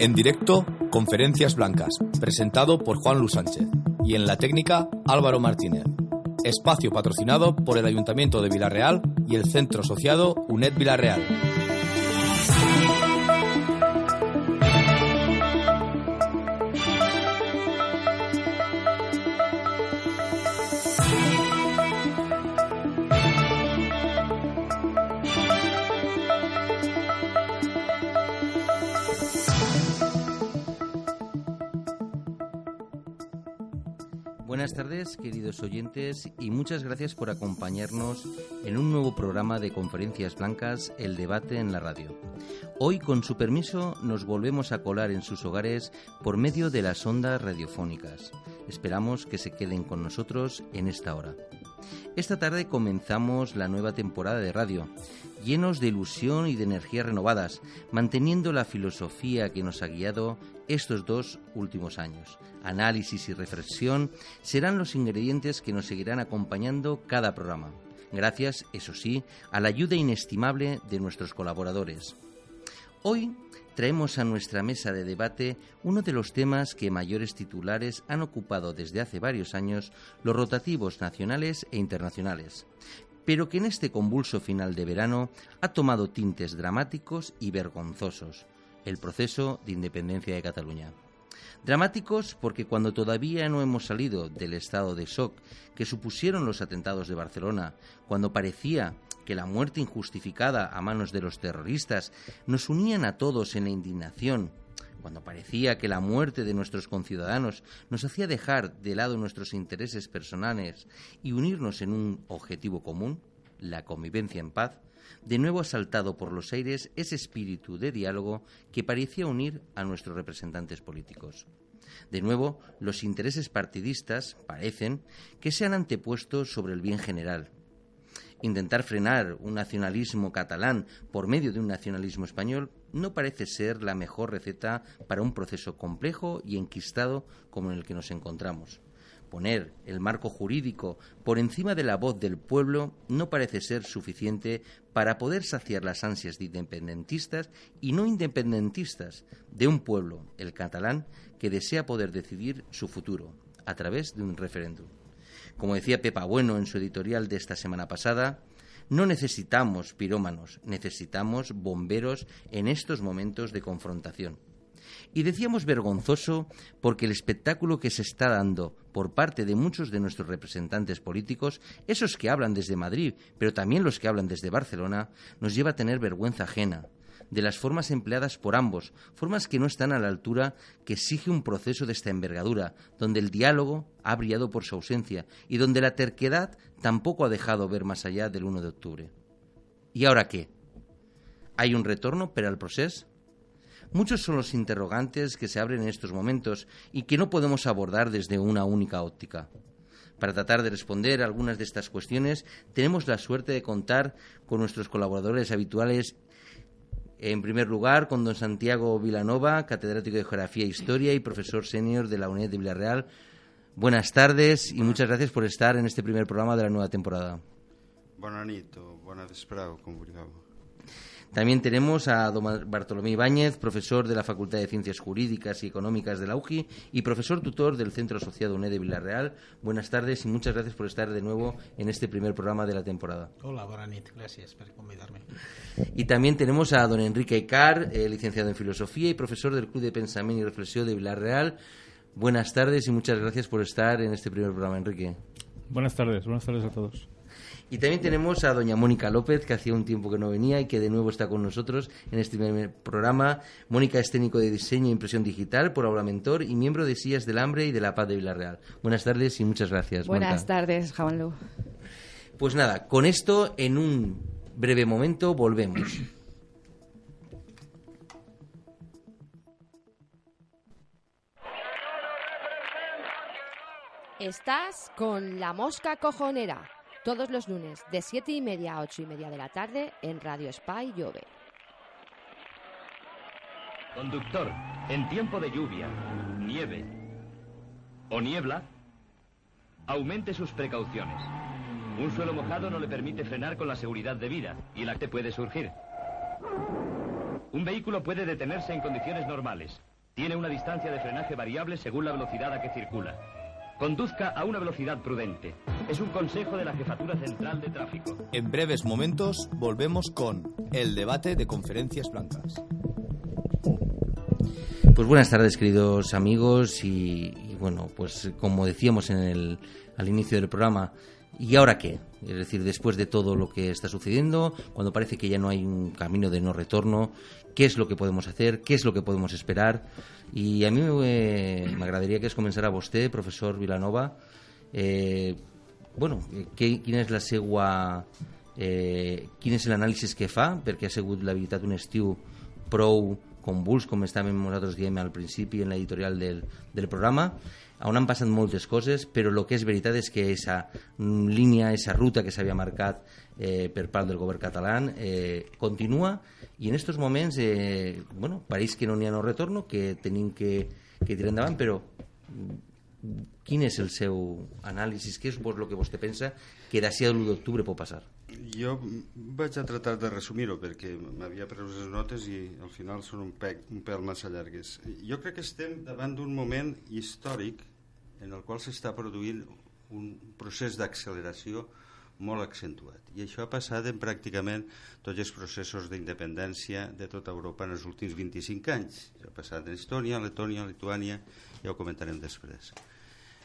En directo, Conferencias Blancas, presentado por Juan Luis Sánchez. Y en la técnica, Álvaro Martínez. Espacio patrocinado por el Ayuntamiento de Villarreal y el centro asociado UNED Villarreal. Queridos oyentes, y muchas gracias por acompañarnos en un nuevo programa de Conferencias Blancas, El Debate en la Radio. Hoy, con su permiso, nos volvemos a colar en sus hogares por medio de las ondas radiofónicas. Esperamos que se queden con nosotros en esta hora. Esta tarde comenzamos la nueva temporada de radio, llenos de ilusión y de energías renovadas, manteniendo la filosofía que nos ha guiado estos dos últimos años. Análisis y reflexión serán los ingredientes que nos seguirán acompañando cada programa. Gracias, eso sí, a la ayuda inestimable de nuestros colaboradores. Hoy traemos a nuestra mesa de debate uno de los temas que mayores titulares han ocupado desde hace varios años los rotativos nacionales e internacionales, pero que en este convulso final de verano ha tomado tintes dramáticos y vergonzosos, el proceso de independencia de Cataluña. Dramáticos porque cuando todavía no hemos salido del estado de shock que supusieron los atentados de Barcelona, cuando parecía que la muerte injustificada a manos de los terroristas nos unían a todos en la indignación, cuando parecía que la muerte de nuestros conciudadanos nos hacía dejar de lado nuestros intereses personales y unirnos en un objetivo común, la convivencia en paz, de nuevo ha saltado por los aires ese espíritu de diálogo que parecía unir a nuestros representantes políticos. De nuevo, los intereses partidistas parecen que se han antepuesto sobre el bien general. Intentar frenar un nacionalismo catalán por medio de un nacionalismo español no parece ser la mejor receta para un proceso complejo y enquistado como el que nos encontramos poner el marco jurídico por encima de la voz del pueblo no parece ser suficiente para poder saciar las ansias de independentistas y no independentistas de un pueblo, el catalán, que desea poder decidir su futuro a través de un referéndum. Como decía Pepa Bueno en su editorial de esta semana pasada, no necesitamos pirómanos, necesitamos bomberos en estos momentos de confrontación. Y decíamos vergonzoso porque el espectáculo que se está dando por parte de muchos de nuestros representantes políticos, esos que hablan desde Madrid, pero también los que hablan desde Barcelona, nos lleva a tener vergüenza ajena de las formas empleadas por ambos, formas que no están a la altura que exige un proceso de esta envergadura, donde el diálogo ha brillado por su ausencia y donde la terquedad tampoco ha dejado ver más allá del 1 de octubre. ¿Y ahora qué? ¿Hay un retorno para el proceso? Muchos son los interrogantes que se abren en estos momentos y que no podemos abordar desde una única óptica. Para tratar de responder algunas de estas cuestiones, tenemos la suerte de contar con nuestros colaboradores habituales. En primer lugar, con don Santiago Vilanova, catedrático de Geografía e Historia y profesor senior de la UNED de Villarreal. Buenas tardes y muchas gracias por estar en este primer programa de la nueva temporada. Buenas noches, también tenemos a don Bartolomé Ibáñez, profesor de la Facultad de Ciencias Jurídicas y Económicas de la UGI y profesor tutor del Centro Asociado UNED de Villarreal. Buenas tardes y muchas gracias por estar de nuevo en este primer programa de la temporada. Hola, Boranit, gracias por invitarme. Y también tenemos a don Enrique Icar, eh, licenciado en Filosofía y profesor del Club de Pensamiento y Reflexión de Villarreal. Buenas tardes y muchas gracias por estar en este primer programa, Enrique. Buenas tardes, buenas tardes a todos. Y también tenemos a doña Mónica López, que hacía un tiempo que no venía y que de nuevo está con nosotros en este primer programa. Mónica es técnico de diseño e impresión digital, por ahora mentor y miembro de Sillas del Hambre y de la Paz de Villarreal. Buenas tardes y muchas gracias. Buenas tardes, Javanlu. Pues nada, con esto en un breve momento volvemos. Estás con la mosca cojonera todos los lunes de 7 y media a 8 y media de la tarde en Radio Spy Llove. Conductor, en tiempo de lluvia, nieve o niebla, aumente sus precauciones. Un suelo mojado no le permite frenar con la seguridad debida y el acte puede surgir. Un vehículo puede detenerse en condiciones normales. Tiene una distancia de frenaje variable según la velocidad a que circula. Conduzca a una velocidad prudente. Es un consejo de la Jefatura Central de Tráfico. En breves momentos volvemos con el debate de conferencias blancas. Pues buenas tardes, queridos amigos, y, y bueno, pues como decíamos en el, al inicio del programa, ¿y ahora qué? Es decir, después de todo lo que está sucediendo, cuando parece que ya no hay un camino de no retorno, ¿qué es lo que podemos hacer? ¿Qué es lo que podemos esperar? Y a mí me, agradaria que es començara vostè, professor Vilanova, eh, bueno, que, quina és la seua... Eh, quin és l'anàlisi que fa, perquè ha sigut la veritat un estiu prou convuls, com estàvem nosaltres diem al principi en l'editorial del, del programa, on han passat moltes coses, però el que és veritat és que aquesta línia, aquesta ruta que s'havia marcat eh, per part del govern català eh, continua i en aquests moments eh, bueno, pareix que no n'hi ha no retorno, que tenim que, que tirar endavant, però quin és el seu anàlisi? Què és el que vostè pensa que d'ací a l'1 d'octubre pot passar? Jo vaig a tratar de resumir-ho perquè m'havia pres les notes i al final són un, pec, un pèl massa llargues. Jo crec que estem davant d'un moment històric en el qual s'està produint un procés d'acceleració molt accentuat. I això ha passat en pràcticament tots els processos d'independència de tota Europa en els últims 25 anys. Això ha passat en Estònia, Letònia, Lituània, ja ho comentarem després.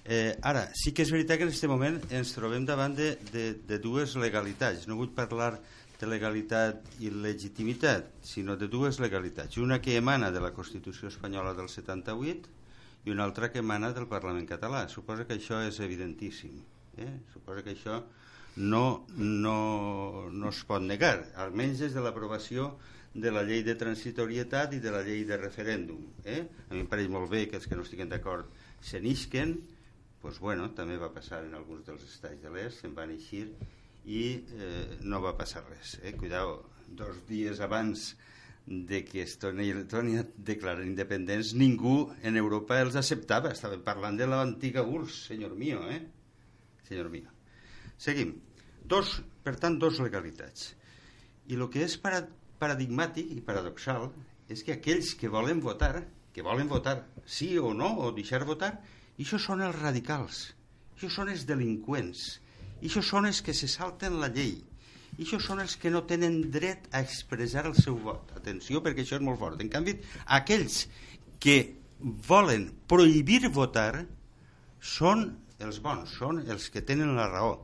Eh, ara, sí que és veritat que en aquest moment ens trobem davant de, de, de dues legalitats. No vull parlar de legalitat i legitimitat, sinó de dues legalitats. Una que emana de la Constitució espanyola del 78 i una altra que emana del Parlament català. Suposa que això és evidentíssim. Eh? Suposa que això no, no, no es pot negar, almenys des de l'aprovació de la llei de transitorietat i de la llei de referèndum. Eh? A mi em pareix molt bé que els que no estiguen d'acord se n'isquen, pues bueno, també va passar en alguns dels estats de l'est, se'n van eixir i eh, no va passar res. Eh? Cuidao, dos dies abans de que Estònia declaren independents, ningú en Europa els acceptava. Estaven parlant de l'antiga URSS, senyor mío, eh? Senyor mío. Seguim. Dos, per tant, dos legalitats. I el que és paradigmàtic i paradoxal és que aquells que volen votar, que volen votar sí o no, o deixar votar, això són els radicals, això són els delinqüents, això són els que se salten la llei, i això són els que no tenen dret a expressar el seu vot. Atenció, perquè això és molt fort. En canvi, aquells que volen prohibir votar són els bons, són els que tenen la raó.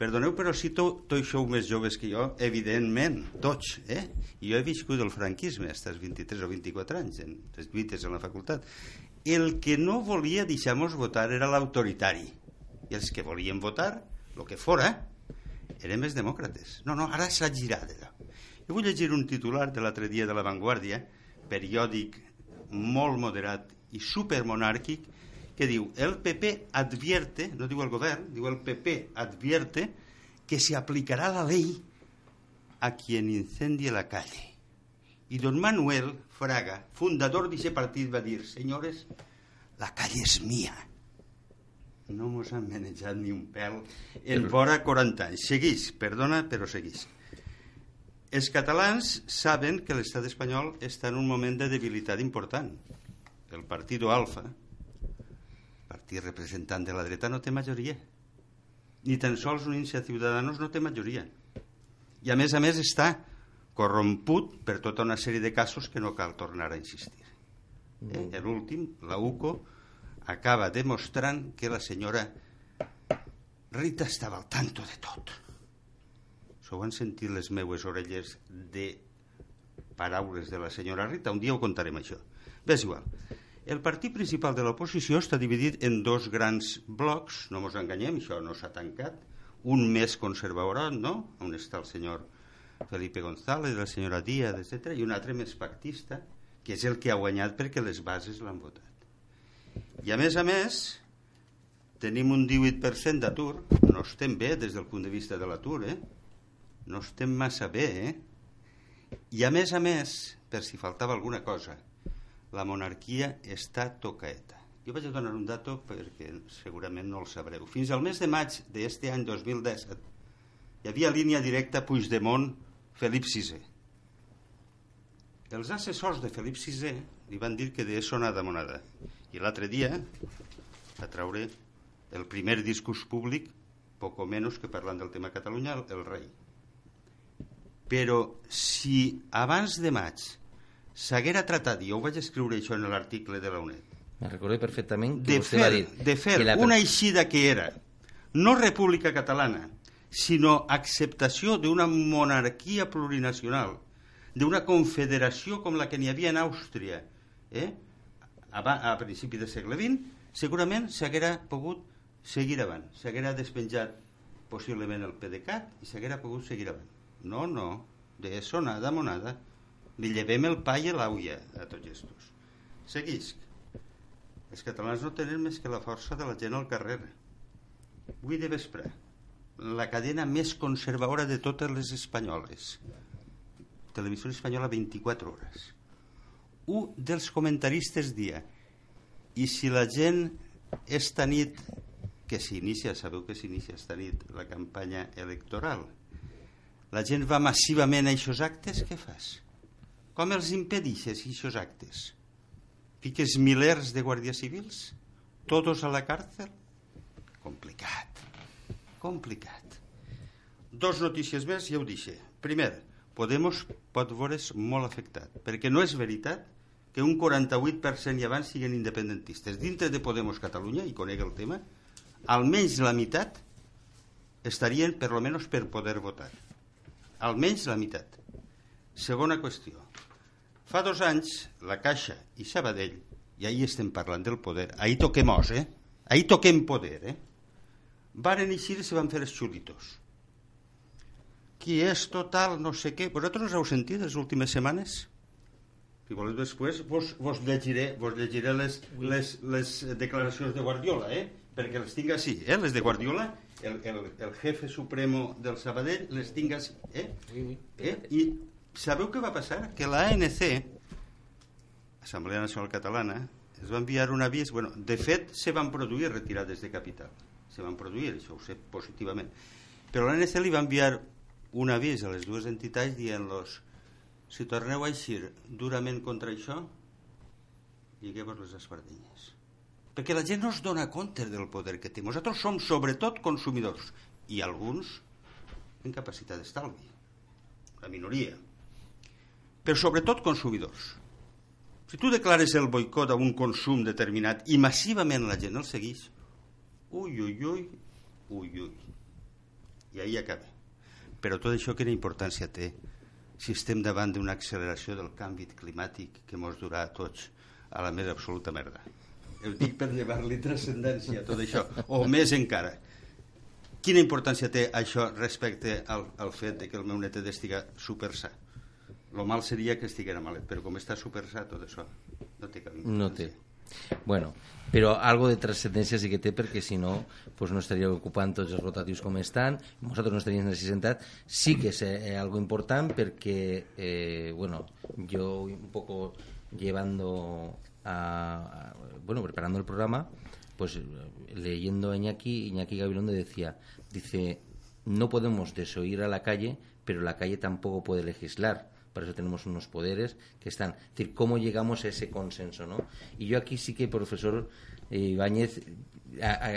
Perdoneu, però si tot sou més joves que jo, evidentment, tots, eh? Jo he viscut el franquisme, fins als 23 o 24 anys, en les lluites en la facultat, el que no volia deixar-nos votar era l'autoritari i els que volien votar, el que fora, eren més demòcrates. No, no, ara s'ha girat. Jo vull llegir un titular de l'altre dia de La Vanguardia, periòdic molt moderat i supermonàrquic, que diu el PP advierte, no diu el govern, diu el PP advierte que se aplicará la ley a quien incendie la calle. Y don Manuel Fraga, fundador de ese partido, va a decir, señores, la calle es mía. No mos han manejat ni un pèl en vora 40 anys. Seguís, perdona, però seguís. Els catalans saben que l'estat espanyol està en un moment de debilitat important. El partit Alfa, partit representant de la dreta, no té majoria. Ni tan sols un Iniciativa Ciutadanos no té majoria. I a més a més està corromput per tota una sèrie de casos que no cal tornar a insistir. Eh? Mm. L'últim, la UCO, acaba demostrant que la senyora Rita estava al tanto de tot. S'ho han sentit les meues orelles de paraules de la senyora Rita. Un dia ho contarem, això. Bé, és igual. El partit principal de l'oposició està dividit en dos grans blocs, no ens enganyem, això no s'ha tancat, un més conservador, no?, on està el senyor Felipe González, la senyora Díaz, etc. i un altre més pactista, que és el que ha guanyat perquè les bases l'han votat. I a més a més, tenim un 18% d'atur, no estem bé des del punt de vista de l'atur, eh? No estem massa bé, eh? I a més a més, per si faltava alguna cosa, la monarquia està tocaeta. Jo vaig a donar un dato perquè segurament no el sabreu. Fins al mes de maig d'aquest any 2017 hi havia línia directa Puigdemont-Felip VI. Els assessors de Felip VI li van dir que de nada monada. I l'altre dia va treure el primer discurs públic, poco menos que parlant del tema Catalunya, el, el rei. Però si abans de maig s'haguera tratat, i jo ho vaig escriure això en l'article de la UNED, me recordo perfectament que de vostè fer, va dir de fer que la... una eixida que era no república catalana, sinó acceptació d'una monarquia plurinacional, d'una confederació com la que n'hi havia en Àustria, eh? A, a principi del segle XX, segurament s'haguera pogut seguir avant, s'haguera despenjat possiblement el PDeCAT i s'haguera pogut seguir avant. No, no, de eso nada, monada. Li llevem el pa i l'auia a tots estos. Seguisc. Els catalans no tenen més que la força de la gent al carrer. Avui de vespre, la cadena més conservadora de totes les espanyoles. Televisió espanyola 24 hores. Un dels comentaristes dia i si la gent esta nit que s'inicia, sabeu que s'inicia esta nit la campanya electoral, la gent va massivament a aquests actes, què fas? Com els impedixes, aquests actes? Fiques milers de guàrdies civils? Todos a la càrcel? Complicat. Complicat. Dos notícies més, ja ho dixe. Primer, Podemos pot veure's molt afectat, perquè no és veritat que un 48% i abans siguin independentistes. Dintre de Podemos Catalunya, i conec el tema, almenys la meitat estarien per lo menos per poder votar. Almenys la meitat. Segona qüestió. Fa dos anys, la Caixa i Sabadell, i ahir estem parlant del poder, ahir toquem os, eh? Ahir toquem poder, eh? Varen eixir i se van fer els xulitos. Qui és total, no sé què. Vosaltres heu sentit les últimes setmanes? Si voleu després vos, vos llegiré, vos llegiré les, les, les declaracions de Guardiola, eh? perquè les tinc així, eh? les de Guardiola, el, el, el jefe supremo del Sabadell, les tinc així. Eh? Eh? I sabeu què va passar? Que la ANC, Assemblea Nacional Catalana, es va enviar un avís, bueno, de fet se van produir retirades de capital, se van produir, això ho sé positivament, però l'ANC li va enviar un avís a les dues entitats dient-los si torneu a eixir durament contra això, lligueu-vos les espardenyes. Perquè la gent no es dona compte del poder que té. Nosaltres som sobretot consumidors i alguns en capacitat d'estalvi, la minoria. Però sobretot consumidors. Si tu declares el boicot a un consum determinat i massivament la gent el segueix, ui, ui, ui, ui, ui. I ahir acaba. Però tot això quina importància té si estem davant d'una acceleració del canvi climàtic que ens durà a tots a la més absoluta merda. Ho dic per llevar-li transcendència a tot això, o més encara. Quina importància té això respecte al, al fet de que el meu netet estiga super sa? Lo mal seria que estiguera malet, però com està super sa tot això no té cap importància. No té. Bueno, però algo de transcendència sí que té perquè si no pues no estaria ocupant tots els rotatius com estan. Nosaltres no estaríem necessitat sí que és eh, algo important perquè eh, bueno, yo un poco llevando a, a, bueno, preparando el programa pues leyendo a Iñaki Iñaki Gabilondo decía dice no podemos desoír a la calle pero la calle tampoco puede legislar para eso tenemos unos poderes que están. Es decir, ¿cómo llegamos a ese consenso? ¿no? Y yo aquí sí que, profesor eh, Ibáñez,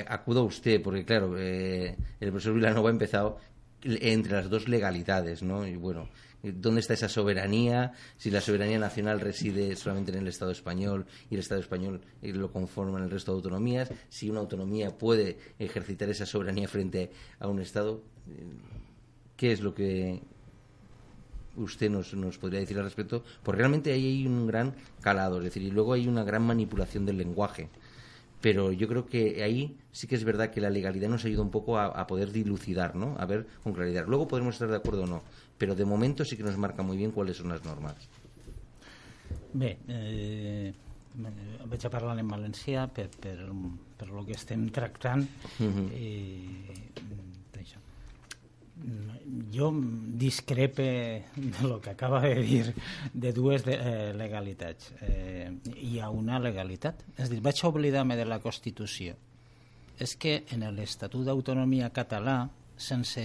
acudo a usted, porque claro, eh, el profesor Vilanova ha empezado entre las dos legalidades, ¿no? Y bueno, ¿dónde está esa soberanía? Si la soberanía nacional reside solamente en el Estado español y el Estado español eh, lo conforma el resto de autonomías, si una autonomía puede ejercitar esa soberanía frente a un Estado, ¿qué es lo que usted nos, nos podría decir al respecto, porque realmente ahí hay un gran calado, es decir, y luego hay una gran manipulación del lenguaje. Pero yo creo que ahí sí que es verdad que la legalidad nos ayuda un poco a, poder dilucidar, ¿no? A ver con claridad. Luego podremos estar de acuerdo o no, pero de momento sí que nos marca muy bien cuáles son las normas. Bé, eh, vaig a parlar en valencià per, per, per lo que estem tractant. Jo discrepe de lo que acaba de dir de dues de, eh, legalitats. Eh, hi ha una legalitat. És dir, vaig oblidar-me de la Constitució. És que en l'Estatut d'Autonomia català sense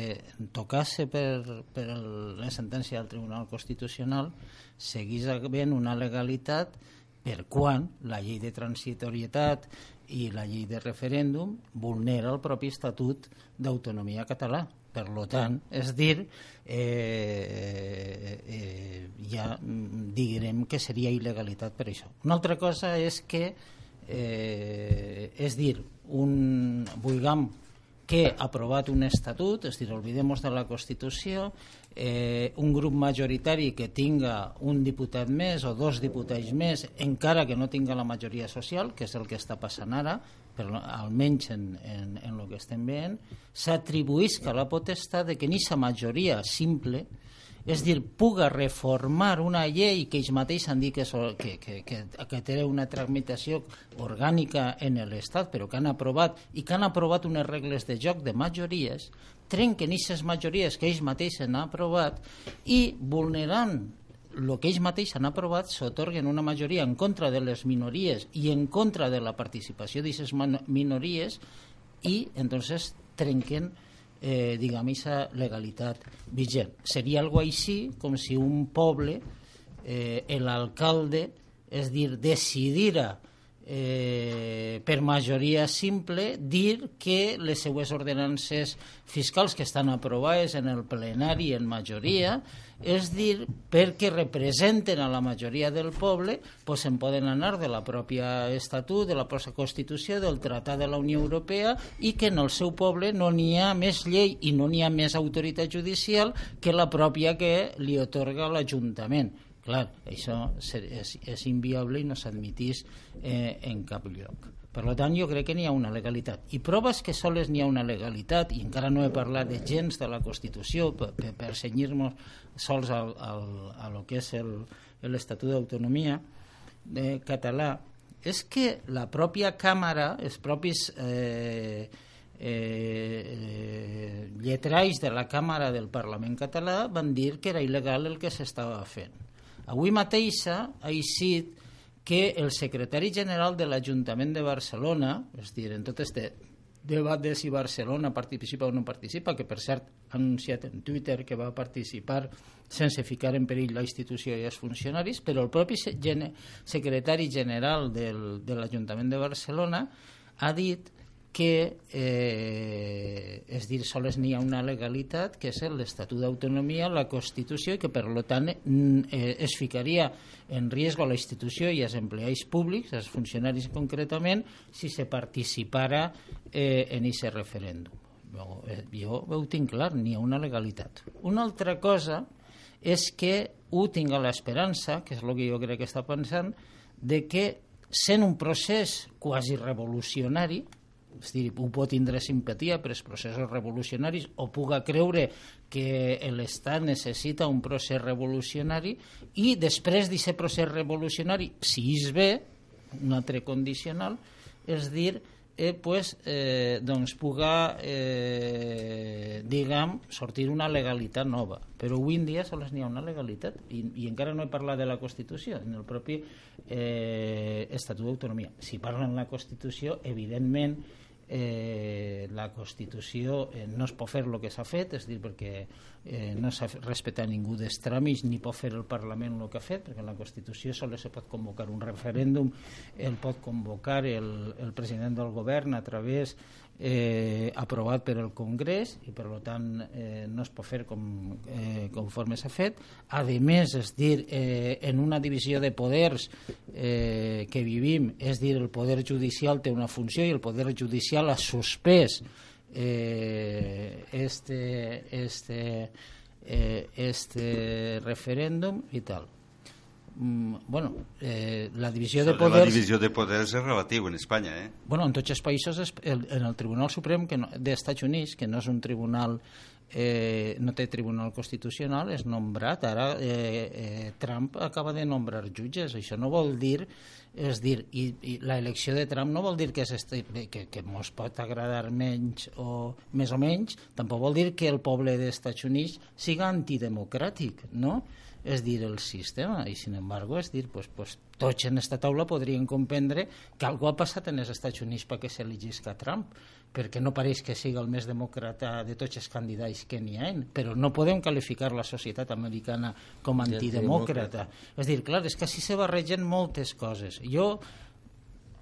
tocar-se per, per la sentència del Tribunal Constitucional seguís havent una legalitat per quan la llei de transitorietat i la llei de referèndum vulnera el propi Estatut d'Autonomia català. Per lo tant, és dir, eh, eh, ja direm que seria il·legalitat per això. Una altra cosa és que, eh, és dir, un, vulguem que ha aprovat un estatut, és dir, oblidem-nos de la Constitució, eh, un grup majoritari que tinga un diputat més o dos diputats més, encara que no tinga la majoria social, que és el que està passant ara, però almenys en, en, en el que estem veient, s'atribuïsca la potestat de que ni sa majoria simple és dir, puga reformar una llei que ells mateixos han dit que, que, que, que, que té una tramitació orgànica en l'Estat, però que han aprovat i que han aprovat unes regles de joc de majories, trenquen aquestes majories que ells mateixos han aprovat i vulnerant el que ells mateixos han aprovat s'otorguen una majoria en contra de les minories i en contra de la participació d'aquestes minories i entonces trenquen eh, diguem, aquesta legalitat vigent. Seria algo així com si un poble, eh, l'alcalde, és dir, decidira eh, per majoria simple dir que les seues ordenances fiscals que estan aprovades en el plenari en majoria és dir, perquè representen a la majoria del poble pues, se'n poden anar de la pròpia Estatut, de la pròpia Constitució, del Tractat de la Unió Europea i que en el seu poble no n'hi ha més llei i no n'hi ha més autoritat judicial que la pròpia que li otorga l'Ajuntament Clar, això és, és inviable i no s'admitís eh, en cap lloc. Per tant, jo crec que n'hi ha una legalitat. I proves que soles n'hi ha una legalitat, i encara no he parlat de gens de la Constitució per, per, per senyir-nos sols al, al, a lo que és l'Estatut d'Autonomia de català, és que la pròpia Càmera, els propis eh, eh, lletralls de la Càmera del Parlament català van dir que era il·legal el que s'estava fent Avui mateix ha eixit que el secretari general de l'Ajuntament de Barcelona, és dir, en tot este debat de si Barcelona participa o no participa, que per cert ha anunciat en Twitter que va participar sense ficar en perill la institució i els funcionaris, però el propi secretari general del, de l'Ajuntament de Barcelona ha dit que, eh, és dir, sols n'hi ha una legalitat, que és l'Estatut d'Autonomia, la Constitució, i que, per tant, eh, es ficaria en risc a la institució i als empleats públics, als funcionaris concretament, si se participara eh, en aquest referèndum. Jo, eh, jo ho tinc clar, n'hi ha una legalitat. Una altra cosa és que ho tinc a l'esperança, que és el que jo crec que està pensant, de que sent un procés quasi revolucionari, és dir, ho pot tindre simpatia per els processos revolucionaris o puga creure que l'Estat necessita un procés revolucionari i després d'aquest procés revolucionari, si és bé, un altre condicional, és dir, eh, pues, eh, doncs puga, eh, diguem, sortir una legalitat nova. Però avui en dia sols n'hi ha una legalitat i, i encara no he parlat de la Constitució, en el propi eh, Estatut d'Autonomia. Si parlen la Constitució, evidentment, eh, la Constitució eh, no es pot fer el que s'ha fet, és dir, perquè eh, no s'ha respectat ningú dels tràmits ni pot fer el Parlament el que ha fet, perquè en la Constitució sols se pot convocar un referèndum, el pot convocar el, el president del govern a través eh, aprovat per el Congrés i per tant eh, no es pot fer com, eh, conforme s'ha fet. A més, és dir, eh, en una divisió de poders eh, que vivim, és dir, el poder judicial té una funció i el poder judicial ha suspès eh, este, este, eh, este referèndum i tal bueno, eh, la divisió de poders... La divisió de poders és relatiu en Espanya, eh? Bueno, en tots els països, el, en el Tribunal Suprem que no, dels Estats Units, que no és un tribunal eh, no té Tribunal Constitucional, és nombrat. Ara eh, eh, Trump acaba de nombrar jutges. Això no vol dir és dir, i, i l'elecció de Trump no vol dir que, que, que mos pot agradar menys o més o menys, tampoc vol dir que el poble dels Estats Units siga antidemocràtic, no? És dir, el sistema, i sin embargo, és dir, pues, pues, tots en esta taula podrien comprendre que algú ha passat en els Estats Units perquè s'elegisca Trump, perquè no pareix que siga el més demòcrata de tots els candidats que n'hi ha, però no podem qualificar la societat americana com antidemòcrata. És dir, clar, és que així se barregen moltes coses. Jo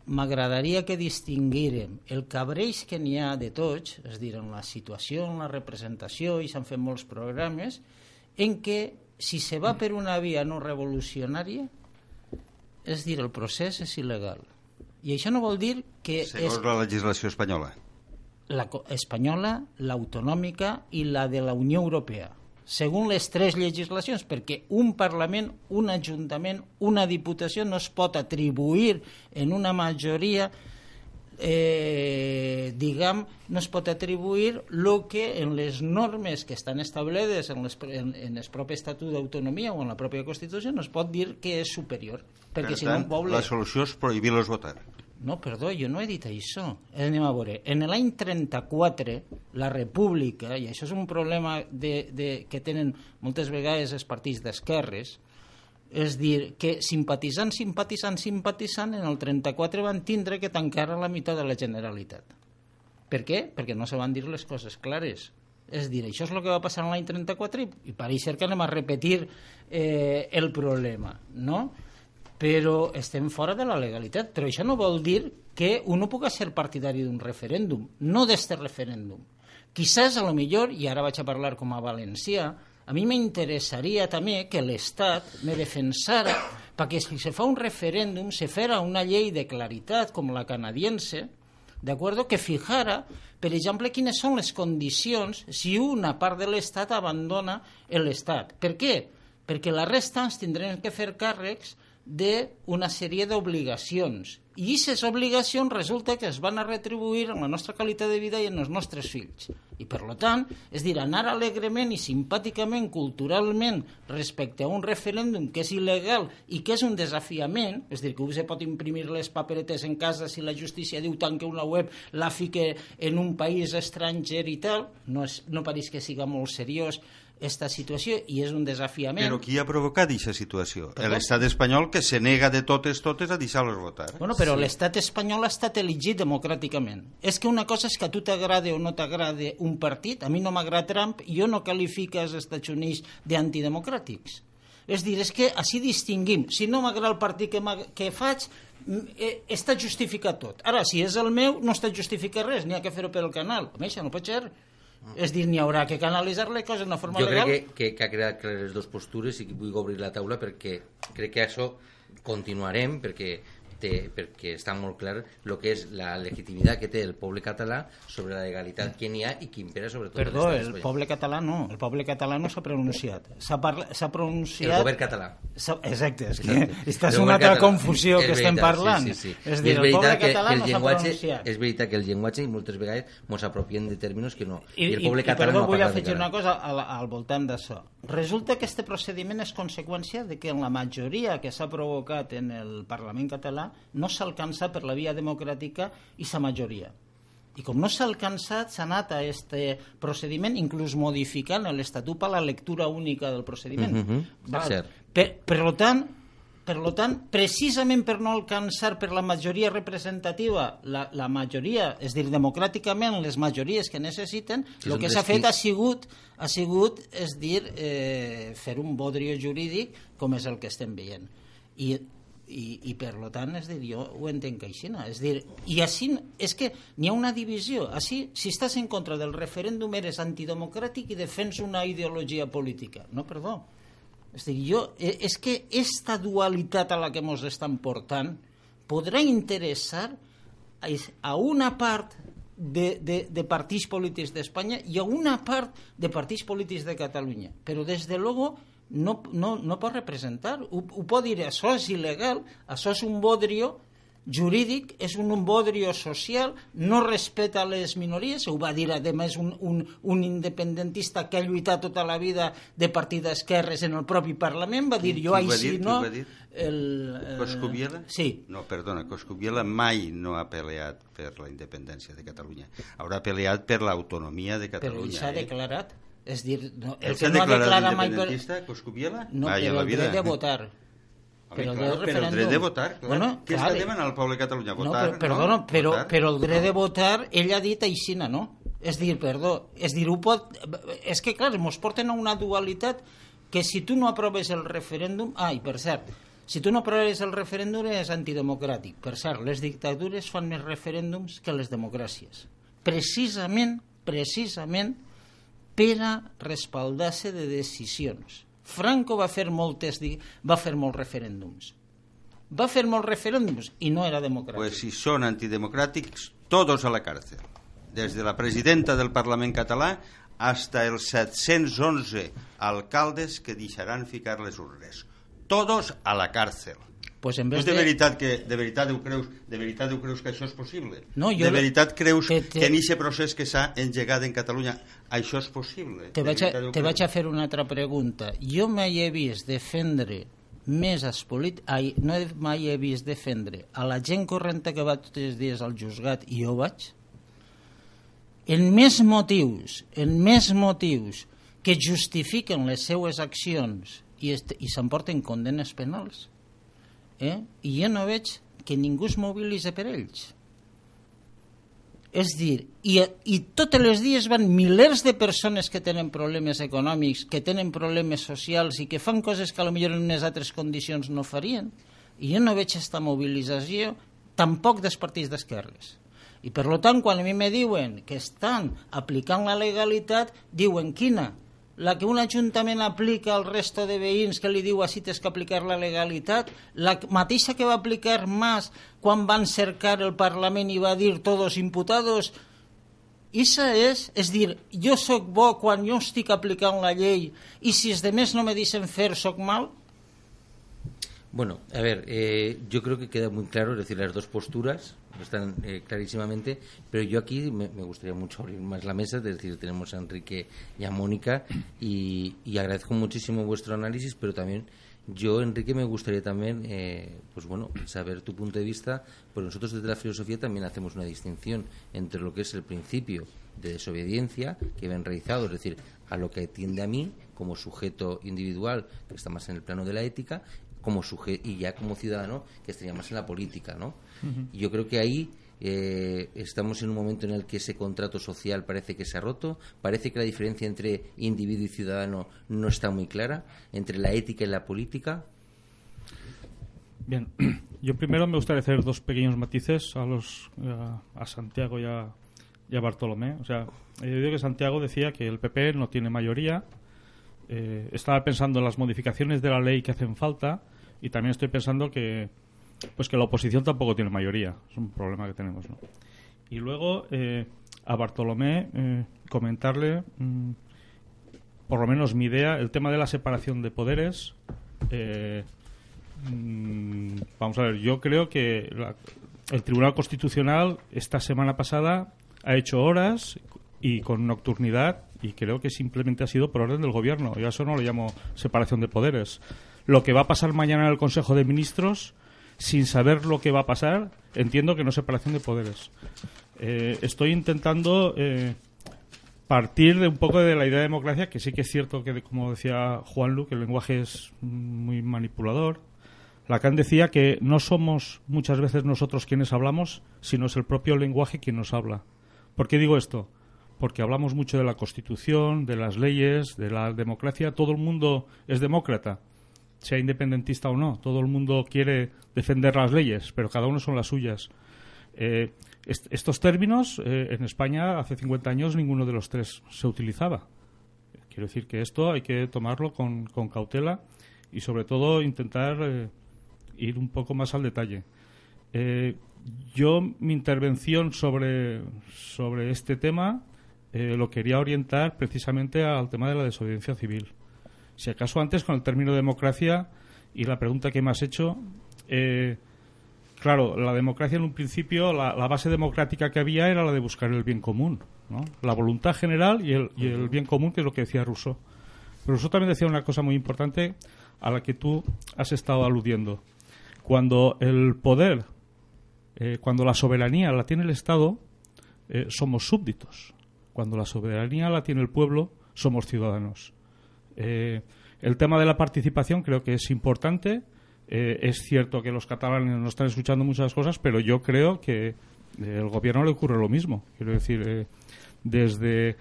m'agradaria que distinguírem el cabreix que n'hi ha de tots, és dir, en la situació, en la representació, i s'han fet molts programes, en què si se va per una via no revolucionària, és dir, el procés és il·legal. I això no vol dir que... Segons és... la legislació espanyola. La espanyola, l'autonòmica i la de la Unió Europea. Segons les tres legislacions, perquè un Parlament, un Ajuntament, una Diputació no es pot atribuir en una majoria eh, diguem, no es pot atribuir el que en les normes que estan establertes en, les, en, en el propi Estatut d'Autonomia o en la pròpia Constitució no es pot dir que és superior. Perquè per si tant, no un poble... la solució és prohibir-los votar. No, perdó, jo no he dit això. Anem a veure. En l'any 34, la República, i això és un problema de, de, que tenen moltes vegades els partits d'esquerres, és dir, que simpatitzant, simpatitzant, simpatitzant, en el 34 van tindre que tancar la meitat de la Generalitat. Per què? Perquè no se van dir les coses clares. És dir, això és el que va passar l'any 34 i, i pareix que anem a repetir eh, el problema, no? Però estem fora de la legalitat. Però això no vol dir que un no pugui ser partidari d'un referèndum, no d'este referèndum. Quizás, a lo millor, i ara vaig a parlar com a valencià, a mi m'interessaria també que l'Estat me defensara perquè si se fa un referèndum se farà una llei de claritat com la canadiense, de acuerdo, que fijara, per exemple, quines són les condicions si una part de l'Estat abandona l'Estat. Per què? Perquè la resta ens tindrem que fer càrrecs d'una sèrie d'obligacions. I aquestes obligacions resulta que es van a retribuir en la nostra qualitat de vida i en els nostres fills. I per tant, és dir, anar alegrement i simpàticament, culturalment, respecte a un referèndum que és il·legal i que és un desafiament, és dir, que se pot imprimir les paperetes en casa si la justícia diu tant que una web la fique en un país estranger i tal, no, és, no pareix que siga molt seriós, esta situació i és un desafiament. Però qui ha provocat aquesta situació? L'estat espanyol que se nega de totes totes a deixar-los votar. Bueno, però sí. l'estat espanyol ha estat elegit democràticament. És que una cosa és que a tu t'agrada o no t'agrada un partit, a mi no m'agrada Trump, i jo no qualifico els Estats Units d'antidemocràtics. És dir, és que així distinguim. Si no m'agrada el partit que, que faig, eh, està justificat tot. Ara, si és el meu, no està justificat res, n'hi ha que fer-ho pel canal. Home, això no pot ser. És dir, n'hi haurà que canalitzar les coses d'una forma jo legal. Jo crec que, que, que ha creat les dues postures i que vull obrir la taula perquè crec que això continuarem perquè té, perquè està molt clar el que és la legitimitat que té el poble català sobre la legalitat que n'hi ha i que impera sobre tot Perdó, el poble català no, el poble català no s'ha pronunciat. S'ha parla... pronunciat... El govern català. Exacte, és que està una altra confusió que estem parlant. Sí, sí, sí. És dir, és el poble que, català el no llenguatge. És veritat que el llenguatge i moltes vegades ens apropiem de tèrmins que no. I, I el poble i, català i perdó, no vull afegir una cosa al, al voltant d'això. Resulta que aquest procediment és conseqüència de que en la majoria que s'ha provocat en el Parlament català no s'ha alcançat per la via democràtica i sa majoria. I com no s'ha alcançat, s'ha anat a este procediment, inclús modificant l'Estatut per la lectura única del procediment. Mm -hmm. Val. Per, per tant, per lo tant, precisament per no alcançar per la majoria representativa la, la majoria, és dir, democràticament les majories que necessiten, el que s'ha fet ha sigut, ha sigut és dir, eh, fer un bodrio jurídic com és el que estem veient. I, i, i per lo tant, és dir, jo ho entenc així, no? és dir, i així, és que n'hi ha una divisió, així, si estàs en contra del referèndum eres antidemocràtic i defens una ideologia política, no, perdó, és dir, jo, eh, és que esta dualitat a la que ens estan portant podrà interessar a, una part de, de, de partits polítics d'Espanya i a una part de partits polítics de Catalunya. Però, des de luego, no, no, no pot representar. Ho, ho pot dir, això és il·legal, això és un bodrio, jurídic, és un bodrio social, no respecta les minories, ho va dir a més un, un, un independentista que ha lluitat tota la vida de partit d'esquerres en el propi Parlament, va dir Qui- jo qui així? Qui no... va dir? El, eh, Coscubiela? Sí, No, perdona, Coscubiela mai no ha peleat per la independència de Catalunya. Haurà peleat per l'autonomia de però Catalunya. ell s'ha eh? declarat. És dir, no, el que no ha declarat mai... Per... Coscubiela? No, Mai a però la el vida. dret de votar. Home, Però el clar, del però el dret referèndum. de votar, clar. Bueno, Què clar, està demanant el poble de Catalunya? No, Votar, però, perdona, però, Votar? però el dret de votar, ell ha dit aixina, no? És dir, perdó, és dir, ho pot... És que, clar, ens porten a una dualitat que si tu no aproves el referèndum... Ai, per cert, si tu no aproves el referèndum és antidemocràtic. Per cert, les dictadures fan més referèndums que les democràcies. Precisament, precisament, per a respaldar-se de decisions. Franco va fer moltes va fer molts referèndums. Va fer molts referèndums i no era democràtic. Pues si són antidemocràtics, todos a la càrcel. Des de la presidenta del Parlament català hasta els 711 alcaldes que deixaran ficar les urnes. Todos a la càrcel. Pues en Tu vez de de... veritat que de veritat ho creus, de veritat ho creus que això és possible? No, jo de veritat creus te- te- que en aquest procés que s'ha engegat en Catalunya això és possible? Te vaig, a, te vaig a fer una altra pregunta. Jo mai he vist defendre més als polit... Ai, no he, mai he vist defendre a la gent correnta que va tots els dies al juzgat i jo vaig en més motius, en més motius que justifiquen les seues accions i, i s'emporten condenes penals. Eh? I jo no veig que ningú es mobilitza per ells. És dir, i, i tots els dies van milers de persones que tenen problemes econòmics, que tenen problemes socials i que fan coses que potser en unes altres condicions no farien. I jo no veig aquesta mobilització tampoc dels partits d'esquerres. I per tant, quan a mi me diuen que estan aplicant la legalitat, diuen quina? La que un ajuntament aplica al resto de veïns que li diu així tens que aplicar la legalitat, la mateixa que va aplicar Mas quan van cercar el Parlament i va dir todos imputados, Issa és, és dir, jo sóc bo quan jo estic aplicant la llei i si els demés no me deixen fer, sóc mal? Bueno, a ver, eh, yo creo que queda muy claro, es decir, las dos posturas están eh, clarísimamente, pero yo aquí me, gustaría mucho abrir más la mesa, es decir, tenemos a Enrique y a Mónica y, agradezco muchísimo vuestro análisis, pero también yo, Enrique, me gustaría también, eh, pues bueno, saber tu punto de vista, porque nosotros desde la filosofía también hacemos una distinción entre lo que es el principio de desobediencia que ven realizado, es decir, a lo que tiende a mí como sujeto individual, que está más en el plano de la ética, como suje y ya como ciudadano que estaría más en la política, ¿no? Y yo creo que ahí eh, estamos en un momento en el que ese contrato social parece que se ha roto, parece que la diferencia entre individuo y ciudadano no está muy clara, entre la ética y la política. Bien, yo primero me gustaría hacer dos pequeños matices a los a, a Santiago y a, y a Bartolomé. O sea, yo digo que Santiago decía que el PP no tiene mayoría. eh, estaba pensando en las modificaciones de la ley que hacen falta y también estoy pensando que pues que la oposición tampoco tiene mayoría. Es un problema que tenemos, ¿no? Y luego eh, a Bartolomé eh, comentarle mm, por lo menos mi idea, el tema de la separación de poderes. eh, Mm, vamos a ver, yo creo que el Tribunal Constitucional esta semana pasada ha hecho horas y con nocturnidad y creo que simplemente ha sido por orden del gobierno. Yo a eso no lo llamo separación de poderes. Lo que va a pasar mañana en el Consejo de Ministros, sin saber lo que va a pasar, entiendo que no es separación de poderes. Eh, estoy intentando eh, partir de un poco de la idea de democracia, que sí que es cierto que, como decía Juan Lu, que el lenguaje es muy manipulador. Lacan decía que no somos muchas veces nosotros quienes hablamos, sino es el propio lenguaje quien nos habla. ¿Por qué digo esto? Porque hablamos mucho de la Constitución, de las leyes, de la democracia. Todo el mundo es demócrata, sea independentista o no. Todo el mundo quiere defender las leyes, pero cada uno son las suyas. Eh, est- estos términos, eh, en España hace 50 años ninguno de los tres se utilizaba. Quiero decir que esto hay que tomarlo con, cautela y sobre todo intentar eh, ir un poco más al detalle. Yo mi intervención sobre, sobre este tema lo quería orientar precisamente al tema de la desobediencia civil. Si acaso antes con el término democracia y la pregunta que me has hecho, eh, claro, la democracia en un principio, la, base democrática que había era la de buscar el bien común, ¿no? La voluntad general y el, y el bien común, que es lo que decía Rousseau. Pero Rousseau también decía una cosa muy importante a la que tú has estado aludiendo. Cuando el poder, eh, cuando la soberanía la tiene el Estado, eh, somos súbditos. Cuando la soberanía la tiene el pueblo, somos ciudadanos. Eh, el tema de la participación creo que es importante. es cierto que los catalanes no están escuchando muchas cosas, pero yo creo que al gobierno le ocurre lo mismo. Quiero decir, desde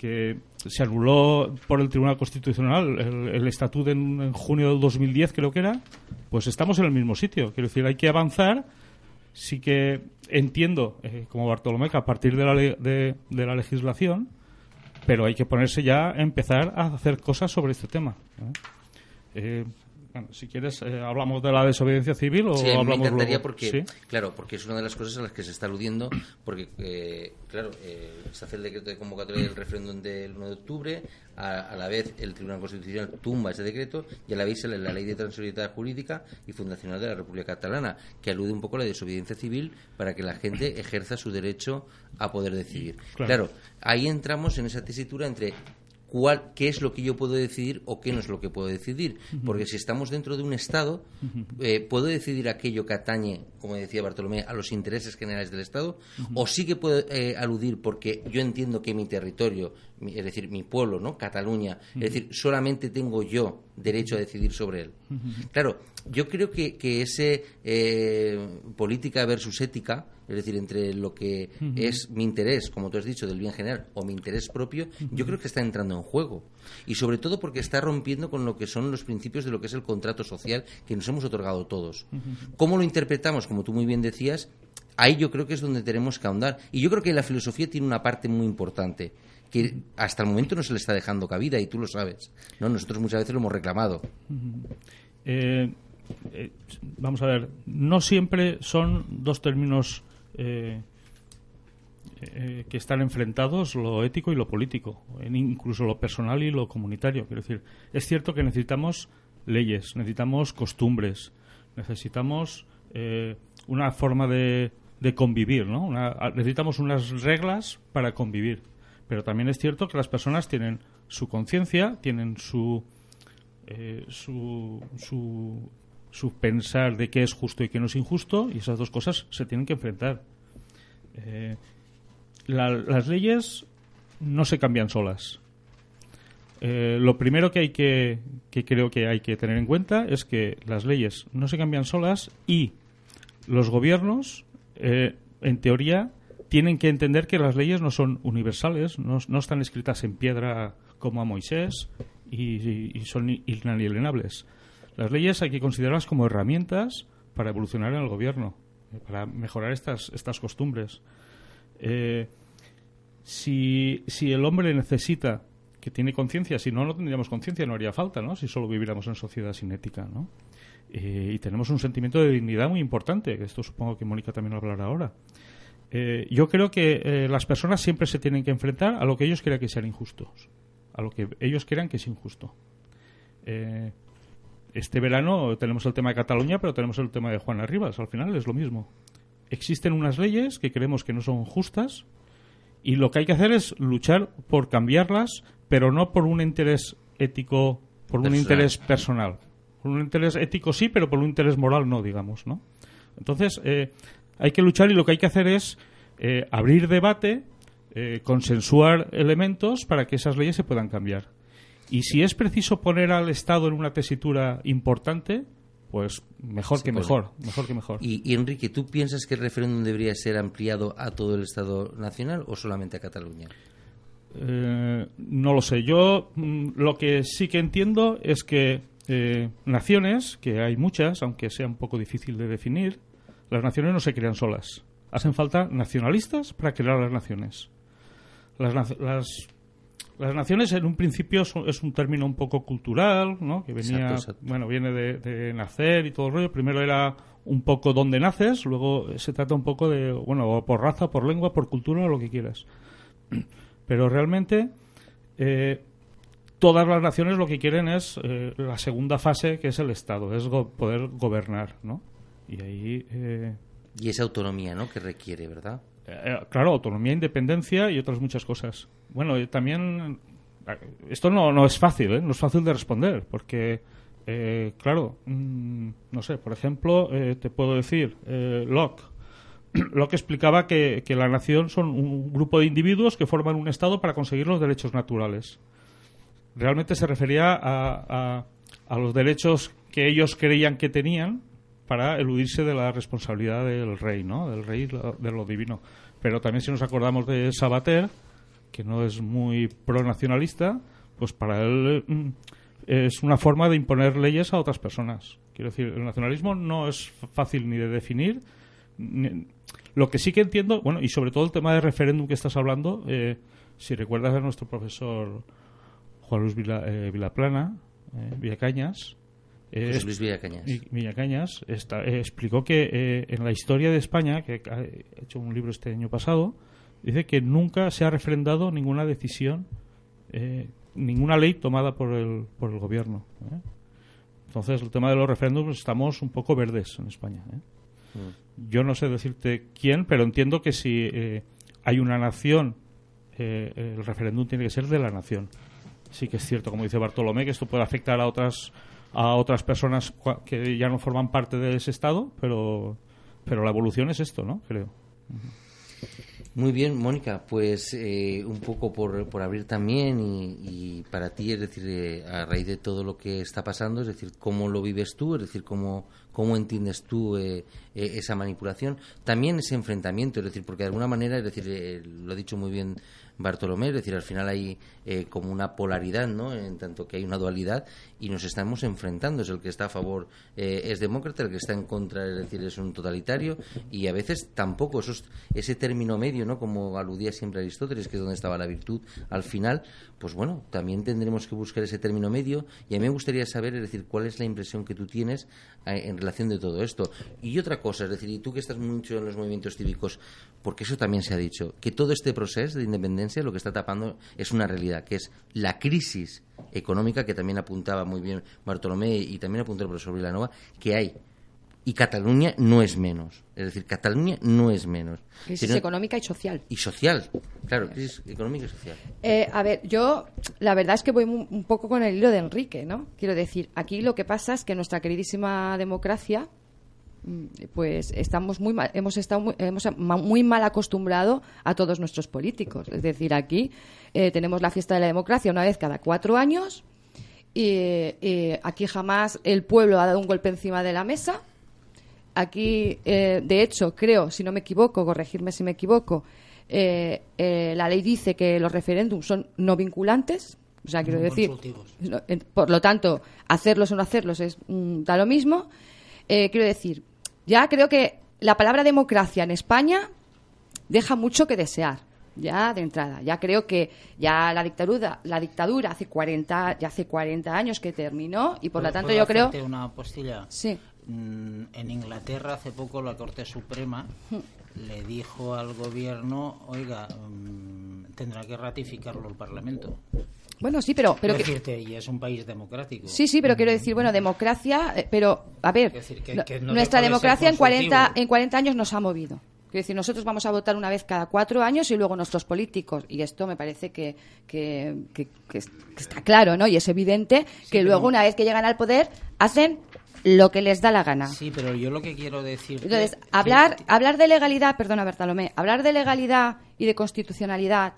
que se anuló por el Tribunal Constitucional el, estatuto en, junio del 2010, creo que era, pues estamos en el mismo sitio. Quiero decir, hay que avanzar. Sí que entiendo, eh, como Bartolomé, que a partir de la, de, la legislación, pero hay que ponerse ya a empezar a hacer cosas sobre este tema. ¿eh? Eh, bueno, si quieres, eh, hablamos de la desobediencia civil o sí, hablamos me encantaría porque, claro, porque es una de las cosas a las que se está aludiendo, porque, eh, claro, eh, se hace el decreto de convocatoria del referéndum del 1 de octubre, a, la vez el Tribunal Constitucional tumba ese decreto y a la vez la ley de transitoriedad jurídica y fundacional de la República Catalana, que alude un poco a la desobediencia civil para que la gente ejerza su derecho a poder decidir. claro ahí entramos en esa tesitura entre cuál, qué es lo que yo puedo decidir o qué no es lo que puedo decidir. Porque si estamos dentro de un Estado, eh, puedo decidir aquello que atañe, como decía Bartolomé, a los intereses generales del Estado, o sí que puedo eh, aludir porque yo entiendo que mi territorio, es decir, mi pueblo, ¿no? Cataluña, es decir, solamente tengo yo derecho a decidir sobre él. Claro, yo creo que, que ese eh, política versus ética, es decir, entre lo que es mi interés, como tú has dicho, del bien general, o mi interés propio, yo creo que está entrando en juego. Y sobre todo porque está rompiendo con lo que son los principios de lo que es el contrato social que nos hemos otorgado todos. ¿Cómo lo interpretamos? Como tú muy bien decías, ahí yo creo que es donde tenemos que ahondar. Y yo creo que la filosofía tiene una parte muy importante que hasta el momento no se le está dejando cabida y tú lo sabes. ¿no? Nosotros muchas veces lo hemos reclamado. Eh, eh, vamos a ver, no siempre son dos términos eh, que están enfrentados, lo ético y lo político, incluso lo personal y lo comunitario. Quiero decir, es cierto que necesitamos leyes, necesitamos costumbres, necesitamos una forma de, convivir, ¿no? necesitamos unas reglas para convivir pero también es cierto que las personas tienen su conciencia, tienen su, eh, su, su, pensar de qué es justo y qué no es injusto, y esas dos cosas se tienen que enfrentar. Eh, las leyes no se cambian solas. Eh, lo primero que hay que, que creo que hay que tener en cuenta es que las leyes no se cambian solas y los gobiernos, en teoría, tienen que entender que las leyes no son universales, no, están escritas en piedra como a Moisés y, son inalienables. Las leyes hay que considerarlas como herramientas para evolucionar en el gobierno, eh, para mejorar estas, estas costumbres. Eh, si, si el hombre necesita, que tiene conciencia, si no, no tendríamos conciencia, no haría falta, ¿no? Si solo viviéramos en sociedad sin ética, ¿no? Eh, y tenemos un sentimiento de dignidad muy importante, que esto supongo que Mónica también lo hablará ahora. Yo creo que las personas siempre se tienen que enfrentar a lo que ellos crean que sean injustos, a lo que ellos crean que es injusto. Eh, este verano tenemos el tema de Cataluña, pero tenemos el tema de Juan Arribas. Al final es lo mismo. Existen unas leyes que creemos que no son justas y lo que hay que hacer es luchar por cambiarlas, pero no por un interés ético, por un interés personal. Por un interés ético sí, pero por un interés moral no, digamos, ¿no? Entonces, hay que luchar y lo que hay que hacer es eh, abrir debate, eh, consensuar elementos para que esas leyes se puedan cambiar. Y si es preciso poner al Estado en una tesitura importante, pues mejor que mejor, mejor que mejor. Y, Enrique, ¿tú piensas que el referéndum debería ser ampliado a todo el Estado nacional o solamente a Cataluña? Eh, no lo sé. Yo mm, lo que sí que entiendo es que naciones, que hay muchas, aunque sea un poco difícil de definir, las naciones no se crean solas. Hacen falta nacionalistas para crear las naciones. Las, las, naciones en un principio es un término un poco cultural, ¿no? Que venía, bueno, viene de, nacer y todo el rollo. Primero era un poco dónde naces, luego se trata un poco de, bueno, por raza, por lengua, por cultura, lo que quieras. Pero realmente eh, todas las naciones lo que quieren es eh, la segunda fase, que es el Estado, es poder gobernar, ¿no? Y ahí, eh, Y esa autonomía, ¿no? Que requiere, ¿verdad? Eh, claro, autonomía, independencia y otras muchas cosas. Bueno, también esto no, no es fácil, ¿eh? no es fácil de responder, porque, eh, claro, mm, no sé, por ejemplo, eh, te puedo decir, Locke. Locke explicaba que, que, la nación son un grupo de individuos que forman un Estado para conseguir los derechos naturales. Realmente se refería a, a los derechos que ellos creían que tenían para eludirse de la responsabilidad del rey, ¿no? Del rey de lo divino. Pero también si nos acordamos de Sabater, que no es muy pronacionalista, pues para él mm, es una forma de imponer leyes a otras personas. Quiero decir, el nacionalismo no es fácil ni de definir. lo que sí que entiendo, bueno, y sobre todo el tema del referéndum que estás hablando, eh, si recuerdas a nuestro profesor Juan Luis eh, Vilaplana, eh, Villacañas, eh, Luis Villacañas. Villacañas explicó que en la historia de España, que ha hecho un libro este año pasado, dice que nunca se ha refrendado ninguna decisión, eh, ninguna ley tomada por el, por el gobierno. ¿eh? Entonces, el tema de los referéndums estamos un poco verdes en España. ¿eh? Mm. Yo no sé decirte quién, pero entiendo que si hay una nación, el referéndum tiene que ser de la nación. Sí que es cierto, como dice Bartolomé, que esto puede afectar a otras a otras personas que ya no forman parte de ese Estado, pero, pero la evolución es esto, ¿no? Creo. Muy bien, Mónica, pues eh, un poco por, por abrir también y, para ti, es decir, eh, a raíz de todo lo que está pasando, es decir, cómo lo vives tú, es decir, cómo, cómo entiendes tú eh, esa manipulación, también ese enfrentamiento, es decir, porque de alguna manera, es decir, lo ha dicho muy bien Bartolomé, es decir, al final hay eh, como una polaridad, ¿no? En tanto que hay una dualidad y nos estamos enfrentando. Es el que está a favor eh, es demócrata, el que está en contra, es decir, es un totalitario y a veces tampoco ese término medio, ¿no? Como aludía siempre Aristóteles, que es donde estaba la virtud al final, pues bueno, también tendremos que buscar ese término medio y a mí me gustaría saber, es decir, cuál es la impresión que tú tienes eh, en relación de todo esto. Y otra cosa, es decir, y tú que estás mucho en los movimientos cívicos, porque eso también se ha dicho, que todo este proceso de independencia lo que está tapando es una realidad, que es la crisis económica que también apuntaba muy bien Bartolomé y también apuntó el profesor Vilanova, que hay y Cataluña no es menos. Es decir, Cataluña no es menos. Crisis económica y social. Y social, claro, crisis económica y social. Eh, a ver, yo la verdad es que voy un poco con el hilo de Enrique, ¿no? Quiero decir, aquí lo que pasa es que nuestra queridísima democracia, pues estamos muy mal, hemos estado muy, hemos muy mal acostumbrado a todos nuestros políticos. Es decir, aquí eh, tenemos la fiesta de la democracia una vez cada cuatro años y aquí jamás el pueblo ha dado un golpe encima de la mesa Aquí, eh, de hecho, creo, si no me equivoco, corregirme si me equivoco, eh, la ley dice que los referéndums son no vinculantes. O sea, quiero decir, por lo tanto, hacerlos o no hacerlos es mm, da lo mismo. quiero decir, ya creo que la palabra democracia en España deja mucho que desear ya de entrada. Ya creo que ya la dictadura, la dictadura hace 40, ya hace 40 años que terminó y por lo tanto yo creo una postilla? Sí. Mm, en Inglaterra hace poco la Corte Suprema hmm. le dijo al gobierno, oiga, mm, tendrá que ratificarlo el Parlamento. Bueno, sí, pero... pero decirte, y es un país democrático. Sí, sí, pero quiero decir, bueno, democracia, eh, pero, a ver, nuestra democracia en 40, en 40 años nos ha movido. Quiero decir, nosotros vamos a votar una vez cada cuatro años y luego nuestros políticos, y esto me parece que, que, está claro, ¿no? Y es evidente que luego, una vez que llegan al poder, hacen lo que les da la gana. Sí, pero yo lo que quiero decir. Entonces, hablar, hablar de legalidad, perdona Bertalomé, hablar de legalidad y de constitucionalidad,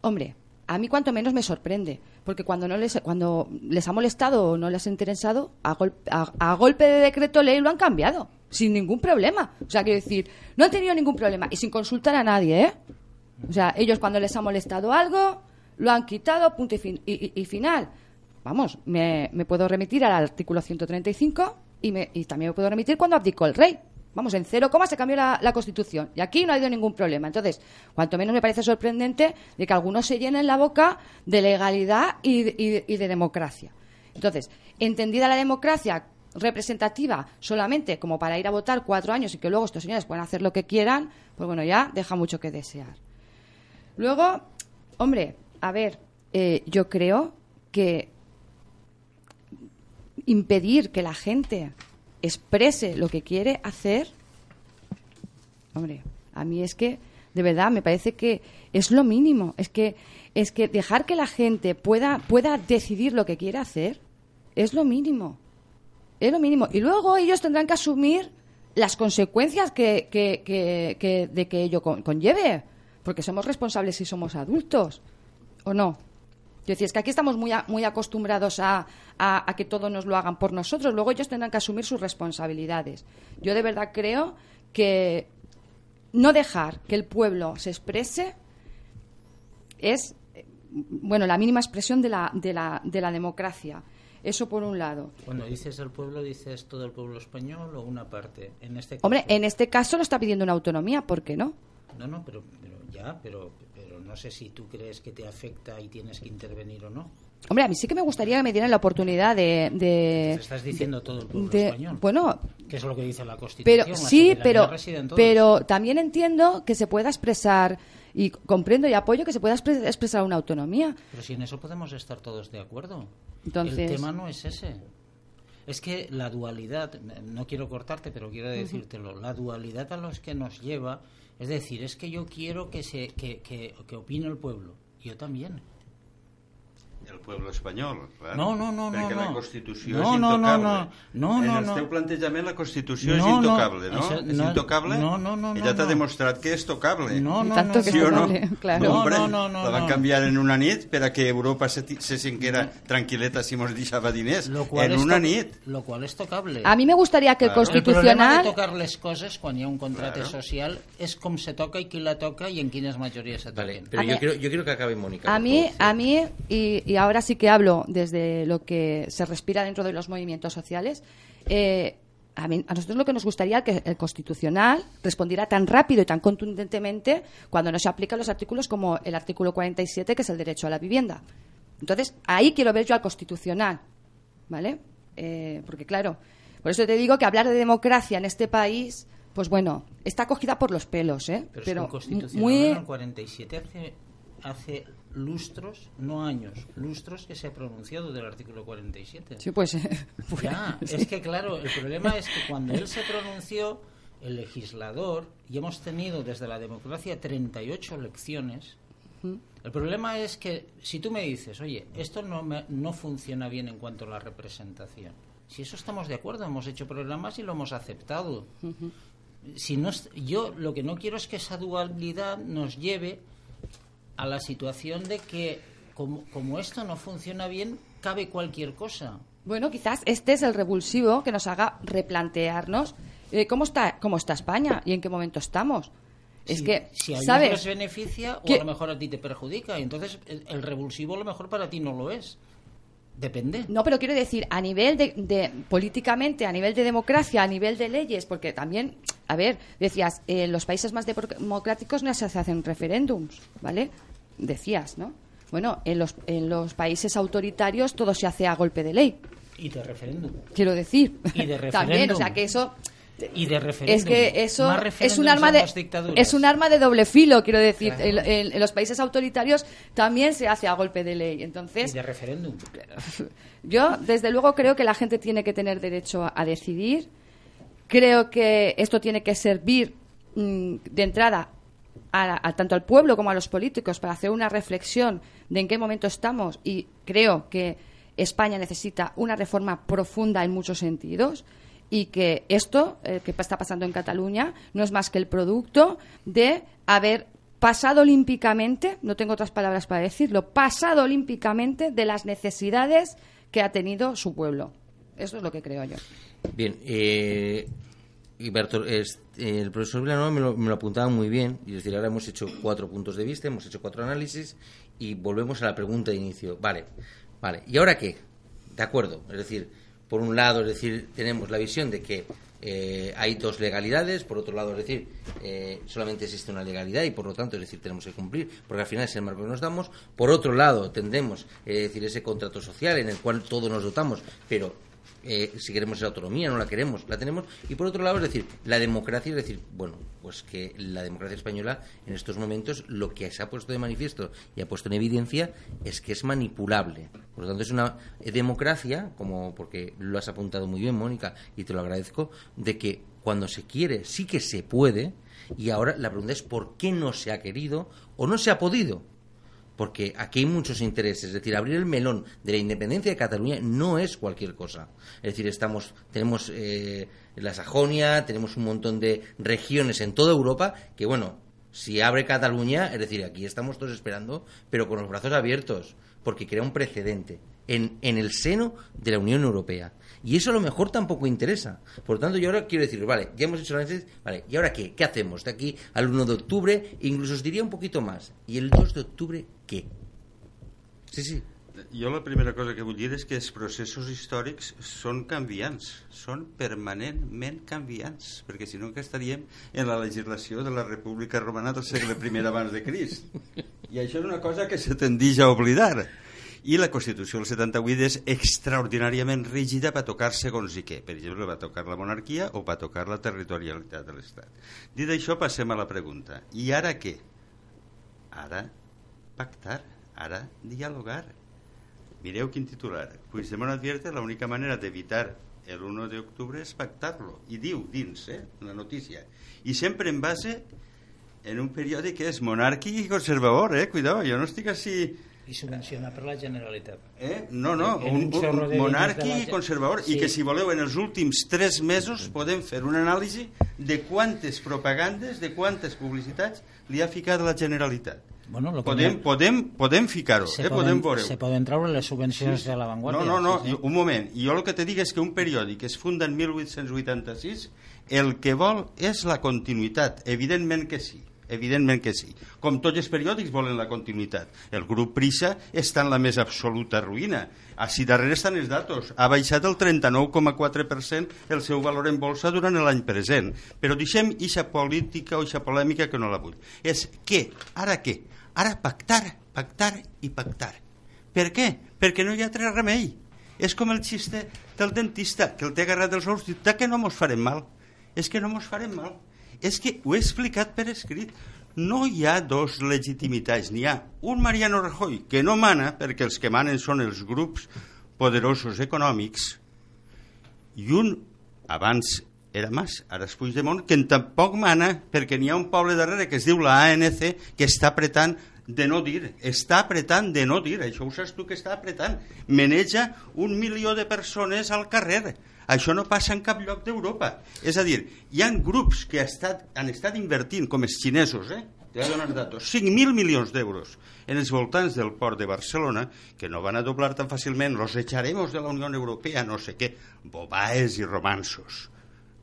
hombre, a mí cuanto menos me sorprende, porque cuando no les, cuando les ha molestado o no les ha interesado, a, a, golpe de decreto ley lo han cambiado, sin ningún problema. O sea, quiero decir, no han tenido ningún problema y sin consultar a nadie, ¿eh? O sea, ellos cuando les ha molestado algo, lo han quitado, punto y final vamos, me, puedo remitir al artículo 135 y, me, y también me puedo remitir cuando abdicó el rey. Vamos, en cero coma se cambió la, Constitución. Y aquí no ha habido ningún problema. Entonces, cuanto menos me parece sorprendente de que algunos se llenen la boca de legalidad y, de democracia. Entonces, entendida la democracia representativa solamente como para ir a votar cuatro años y que luego estos señores puedan hacer lo que quieran, pues bueno, ya deja mucho que desear. Luego, hombre, a ver, eh, yo creo que impedir que la gente exprese lo que quiere hacer, hombre, a mí es que, de verdad, me parece que es lo mínimo. Es que, es que dejar que la gente pueda, pueda decidir lo que quiere hacer es lo mínimo. Es lo mínimo. Y luego ellos tendrán que asumir las consecuencias que, que, que, que- de que ello con- conlleve. Porque somos responsables si somos adultos. ¿O no? Yo decía, es que aquí estamos muy, a- muy acostumbrados a, a- a que todo nos lo hagan por nosotros. Luego ellos tendrán que asumir sus responsabilidades. Yo de verdad creo que no dejar que el pueblo se exprese es, bueno, la mínima expresión de la, de la, de la democracia. Eso por un lado. Cuando dices el pueblo, dices todo el pueblo español o una parte. En este caso, Hombre, en este caso lo está pidiendo una autonomía, ¿por qué no? No, no, pero, pero ya, pero, pero no sé si tú crees que te afecta y tienes que intervenir o no. Hombre, a mí sí que me gustaría que me dieran la oportunidad de... de estás diciendo todo el pueblo de- español. Bueno, Que es lo que dice la Constitución. pero sí, pero, pero también entiendo que se pueda expresar y comprendo y apoyo que se pueda expre- expresar una autonomía. Pero si en eso podemos estar todos de acuerdo. Entonces- El tema no es ese. Es que la dualidad, no quiero cortarte, pero quiero decírtelo, la dualidad a los que nos lleva, es decir, es que yo quiero que, se, que, que, que opine el pueblo. Yo también. El pueblo espanyol, clar. No, no, no, no, Perquè la no. Constitució No, és no, no, intocable. no. No, en no, el no. teu plantejament la Constitució és No, no. intocable, no? Això És no- intocable? no, no, no, Ella no, t'ha no. demostrat que és tocable. No, no, Tanto no, que Sí es o no? tocable, claro. No, hombre, no, no, no, la van no. canviar en una nit per a que Europa se, se singuera tranquil·leta si mos deixava diners. Lo cual En una nit. Lo cual es tocable. A mí me gustaría que el Claro. El problema de constitucional... tocar les coses quan hi ha un contracte Claro. social és com se toca i qui la toca i en quines majories se Vale, toquen. pero A yo mí- quiero, yo quiero que acabe Mónica. A favor. a mí y, y ahora sí que hablo desde lo que se respira dentro de los movimientos sociales, eh, a, mí- a nosotros lo que nos gustaría que el Constitucional respondiera tan rápido y tan contundentemente cuando no se aplican los artículos como el artículo 47, que es el derecho a la vivienda. Entonces, ahí quiero ver yo al Constitucional, ¿vale? Eh, porque claro, por eso te digo que hablar de democracia en este país, pues bueno, está cogida por los pelos, ¿eh? Pero, es que el Constitucional muy... en el 47 hace, hace lustros, no años, lustros que se ha pronunciado del artículo 47. Sí, pues... pues, Ya, sí. es que claro, el problema es que cuando él se pronunció, el legislador, y hemos tenido desde la democracia 38 elecciones, el problema es que si tú me dices, oye, esto no, me- no funciona bien en cuanto a la representación, si eso estamos de acuerdo, hemos hecho programas y lo hemos aceptado. Si no, es- yo lo que no quiero es que esa dualidad nos lleve a la situación de que como, como esto no funciona bien, cabe cualquier cosa. Bueno, quizás este es el revulsivo que nos haga replantearnos eh, cómo está cómo está España y en qué momento estamos. Es que, si a ¿sabes? les beneficia o a lo mejor a ti te perjudica y entonces el, revulsivo a lo mejor para ti no lo es depende No, pero quiero decir, a nivel de, de- políticamente, a nivel de democracia, a nivel de leyes, porque también, a ver, decías, en los países más democráticos no se hacen referéndums, ¿vale? Decías, ¿no? Bueno, en los, en los países autoritarios todo se hace a golpe de ley, y de referéndum quiero decir. Y de También, referéndum. o sea, que eso y de referéndum es que eso es un arma de es un arma de doble filo quiero decir Claro. en, en- en los países autoritarios también se hace a golpe de ley y entonces de referéndum yo desde luego creo que la gente tiene que tener derecho a, a decidir creo que esto tiene que servir mm, de entrada a, tanto al pueblo como a los políticos para hacer una reflexión de en qué momento estamos y creo que España necesita una reforma profunda en muchos sentidos y que esto eh, que está pasando en Cataluña no es más que el producto de haber pasado olímpicamente, no tengo otras palabras para decirlo, pasado olímpicamente de las necesidades que ha tenido su pueblo. Eso es lo que creo yo. Bien, eh, y eh, el profesor Vilanova me lo, me lo apuntaba muy bien. Y es decir, ahora hemos hecho cuatro puntos de vista, hemos hecho cuatro análisis y volvemos a la pregunta de inicio. Vale, vale. ¿Y ahora qué? De acuerdo. Es decir, por un lado, es decir, tenemos la visión de que eh, hay dos legalidades, por otro lado, es decir, eh, solamente existe una legalidad y por lo tanto, es decir, tenemos que cumplir, porque al final es el marco que nos damos. Por otro lado, tendemos, es decir, ese contrato social en el cual todos nos dotamos, pero eh, si queremos esa autonomía, no la queremos, la tenemos. Y por otro lado, es decir, la democracia, es decir, bueno, pues que la democracia española en estos momentos lo que se ha puesto de manifiesto y ha puesto en evidencia es que es manipulable. Por lo tanto, es una democracia, como porque lo has apuntado muy bien, Mónica, y te lo agradezco, de que cuando se quiere, sí que se puede. Y ahora la pregunta es por qué no se ha querido o no se ha podido. Porque aquí hay muchos intereses. Es decir, abrir el melón de la independencia de Cataluña no es cualquier cosa. Es decir, estamos, tenemos eh, la Sajonia, tenemos un montón de regiones en toda Europa que, bueno, si abre Cataluña, es decir, aquí estamos todos esperando, pero con los brazos abiertos, porque crea un precedente en, en el seno de la Unión Europea. Y eso a lo mejor tampoco interesa. Por lo tanto, yo ahora quiero decir, vale, ya hemos hecho la análisis, vale, ¿y ahora qué? ¿Qué hacemos de aquí al 1 de octubre? Incluso os diría un poquito más. ¿Y el 2 de octubre qué? Sí, sí. Jo la primera cosa que vull dir és que els processos històrics són canviants, són permanentment canviants, perquè si no que estaríem en la legislació de la República Romana del segle I abans de Crist. I això és una cosa que se tendeix a oblidar. I la Constitució del 78 és extraordinàriament rígida per tocar segons i què. Per exemple, va tocar la monarquia o va tocar la territorialitat de l'Estat. Dit això, passem a la pregunta. I ara què? Ara pactar, ara dialogar. Mireu quin titular. Puigdemont advierte la única manera d'evitar el 1 de octubre és pactar-lo. I diu dins, eh, la notícia. I sempre en base en un periòdic que és monàrquic i conservador, eh? Cuidado, jo no estic així i subvenciona per la Generalitat. Eh? No, no, un, un, un monàrquic i conservador sí. i que si voleu en els últims tres mesos podem fer una anàlisi de quantes propagandes, de quantes publicitats li ha ficat la Generalitat. Bueno, lo podem, podem, podem, podem ficar-ho, eh? poden, podem veure Se poden treure les subvencions sí. de l'avantguàrdia. No, no, no, sí, sí. un moment. Jo el que te dic és que un periòdic es funda en 1886 el que vol és la continuïtat, evidentment que sí evidentment que sí. Com tots els periòdics volen la continuïtat. El grup Prisa està en la més absoluta ruïna. Així darrere estan els datos. Ha baixat el 39,4% el seu valor en bolsa durant l'any present. Però deixem ixa política o ixa polèmica que no la vull. És què? Ara què? Ara pactar, pactar i pactar. Per què? Perquè no hi ha altre remei. És com el xiste del dentista, que el té agarrat dels ous, diu, que no mos farem mal. És que no mos farem mal és que ho he explicat per escrit. No hi ha dos legitimitats, n'hi ha un Mariano Rajoy que no mana perquè els que manen són els grups poderosos econòmics i un, abans era Mas, ara és Puigdemont, que tampoc mana perquè n'hi ha un poble darrere que es diu la ANC que està apretant de no dir, està apretant de no dir, això ho saps tu que està apretant, meneja un milió de persones al carrer, això no passa en cap lloc d'Europa. És a dir, hi han grups que ha estat, han estat invertint, com els xinesos, eh? te donar datos, 5.000 milions d'euros en els voltants del port de Barcelona, que no van a doblar tan fàcilment, los echaremos de la Unió Europea, no sé què, bobaes i romansos.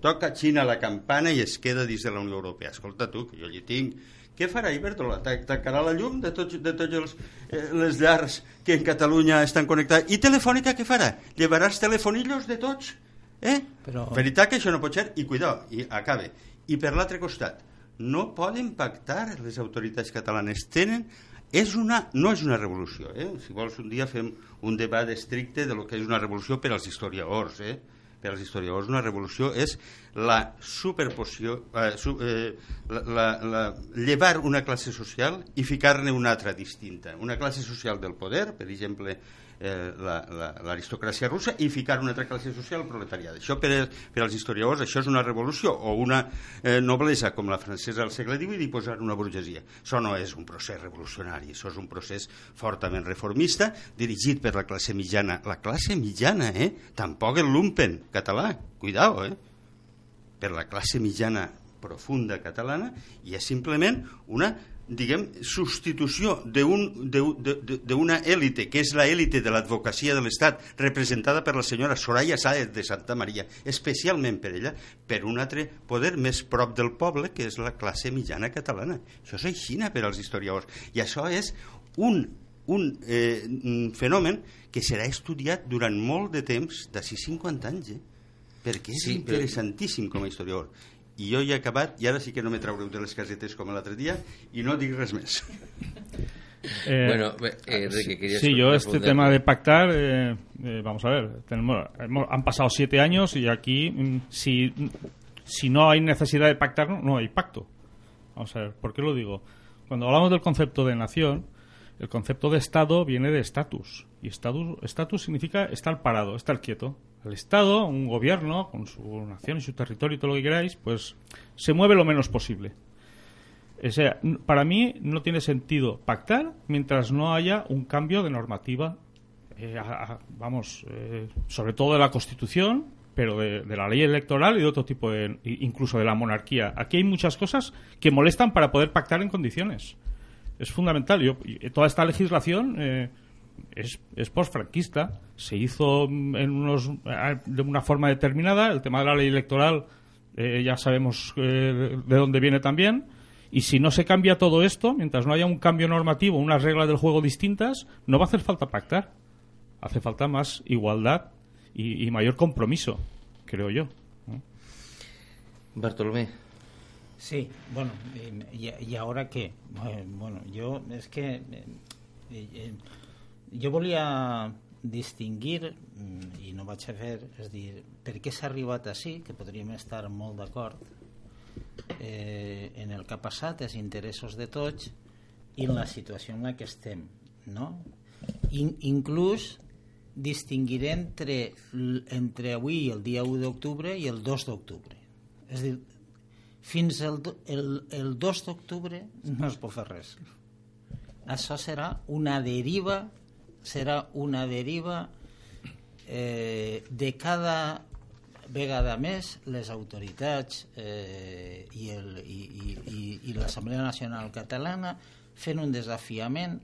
Toca Xina la campana i es queda dins de la Unió Europea. Escolta tu, que jo hi tinc què farà Iberdrola? Tancarà la llum de tots, de tots els, eh, les llars que en Catalunya estan connectats? I Telefònica què farà? Llevarà els telefonillos de tots? Eh? Però... Veritat que això no pot ser, i cuidao, i acabe. I per l'altre costat, no poden pactar les autoritats catalanes. Tenen és una, no és una revolució. Eh? Si vols, un dia fem un debat estricte de lo que és una revolució per als historiadors. Eh? Per als historiadors una revolució és la superposició, eh, su, eh, la, la, la, llevar una classe social i ficar-ne una altra distinta. Una classe social del poder, per exemple, eh, l'aristocràcia la, la, russa i ficar una altra classe social proletariada. Això per, per als historiadors això és una revolució o una eh, noblesa com la francesa del segle XVIII i posar una burgesia. Això no és un procés revolucionari, això és un procés fortament reformista dirigit per la classe mitjana. La classe mitjana, eh? Tampoc el lumpen català, cuidao, eh? Per la classe mitjana profunda catalana i és simplement una diguem, substitució d'una èlite, que és la de l'advocacia de l'Estat, representada per la senyora Soraya Sáez de Santa Maria, especialment per ella, per un altre poder més prop del poble, que és la classe mitjana catalana. Això és aixina per als historiadors. I això és un, un eh, fenomen que serà estudiat durant molt de temps, d'ací 50 anys, eh? perquè és sí, interessantíssim com a historiador i jo ja he acabat i ara sí que no me traureu de les casetes com l'altre dia i no dic res més. Eh, bueno, eh, Enrique, querías sí, yo este tema de pactar, eh, eh, vamos a ver, tenemos, hemos, han pasado siete años y aquí, mm, si, si no hay necesidad de pactar, no, no hay pacto. Vamos a ver, ¿por qué lo digo? Cuando hablamos del concepto de nación, el concepto de Estado viene de estatus. Y estatus significa estar parado, estar quieto. El Estado, un gobierno, con su nación y su territorio y todo lo que queráis, pues se mueve lo menos posible. O sea, para mí no tiene sentido pactar mientras no haya un cambio de normativa, eh, vamos, eh, sobre todo de la Constitución, pero de, de la ley electoral y de otro tipo de, incluso de la monarquía. Aquí hay muchas cosas que molestan para poder pactar en condiciones. Es fundamental. Yo, y toda esta legislación eh, es, es postfranquista. Se hizo mm, en unos, eh, de una forma determinada. El tema de la ley electoral eh, ya sabemos eh, de dónde viene también. Y si no se cambia todo esto, mientras no haya un cambio normativo, unas reglas del juego distintas, no va a hacer falta pactar. Hace falta más igualdad y, y mayor compromiso, creo yo. Bartolomé, Sí, bueno, ¿y, y ahora qué? Eh, Bueno, yo es que eh, eh, jo volia distingir, mm, i no vaig a fer, és dir, per què s'ha arribat així, que podríem estar molt d'acord eh, en el que ha passat, els interessos de tots i en la situació en la que estem, no? In, inclús distingiré entre, entre avui, el dia 1 d'octubre, i el 2 d'octubre. És dir, fins el, el, el 2 d'octubre no es pot fer res. Això serà una deriva, serà una deriva eh, de cada vegada més les autoritats eh, i, el, i, i, i, i l'Assemblea Nacional Catalana fent un desafiament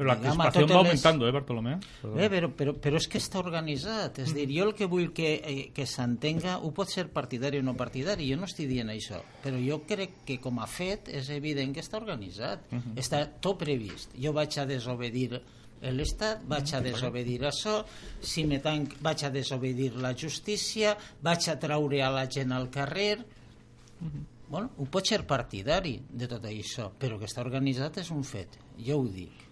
Pero la totes va aumentando, ¿eh, Bartolomé? Eh, però, però, però és que està organitzat. És dir, jo el que vull que, eh, que s'entenga, ho pot ser partidari o no partidari, jo no estic dient això, però jo crec que com a fet és evident que està organitzat. Mhm. Està tot previst. Jo vaig a desobedir l'Estat, vaig a desobedir això, si me tanc vaig a desobedir la justícia, vaig a traure a la gent al carrer... Bueno, ho pot ser partidari de tot això, però que està organitzat és un fet, jo ho dic.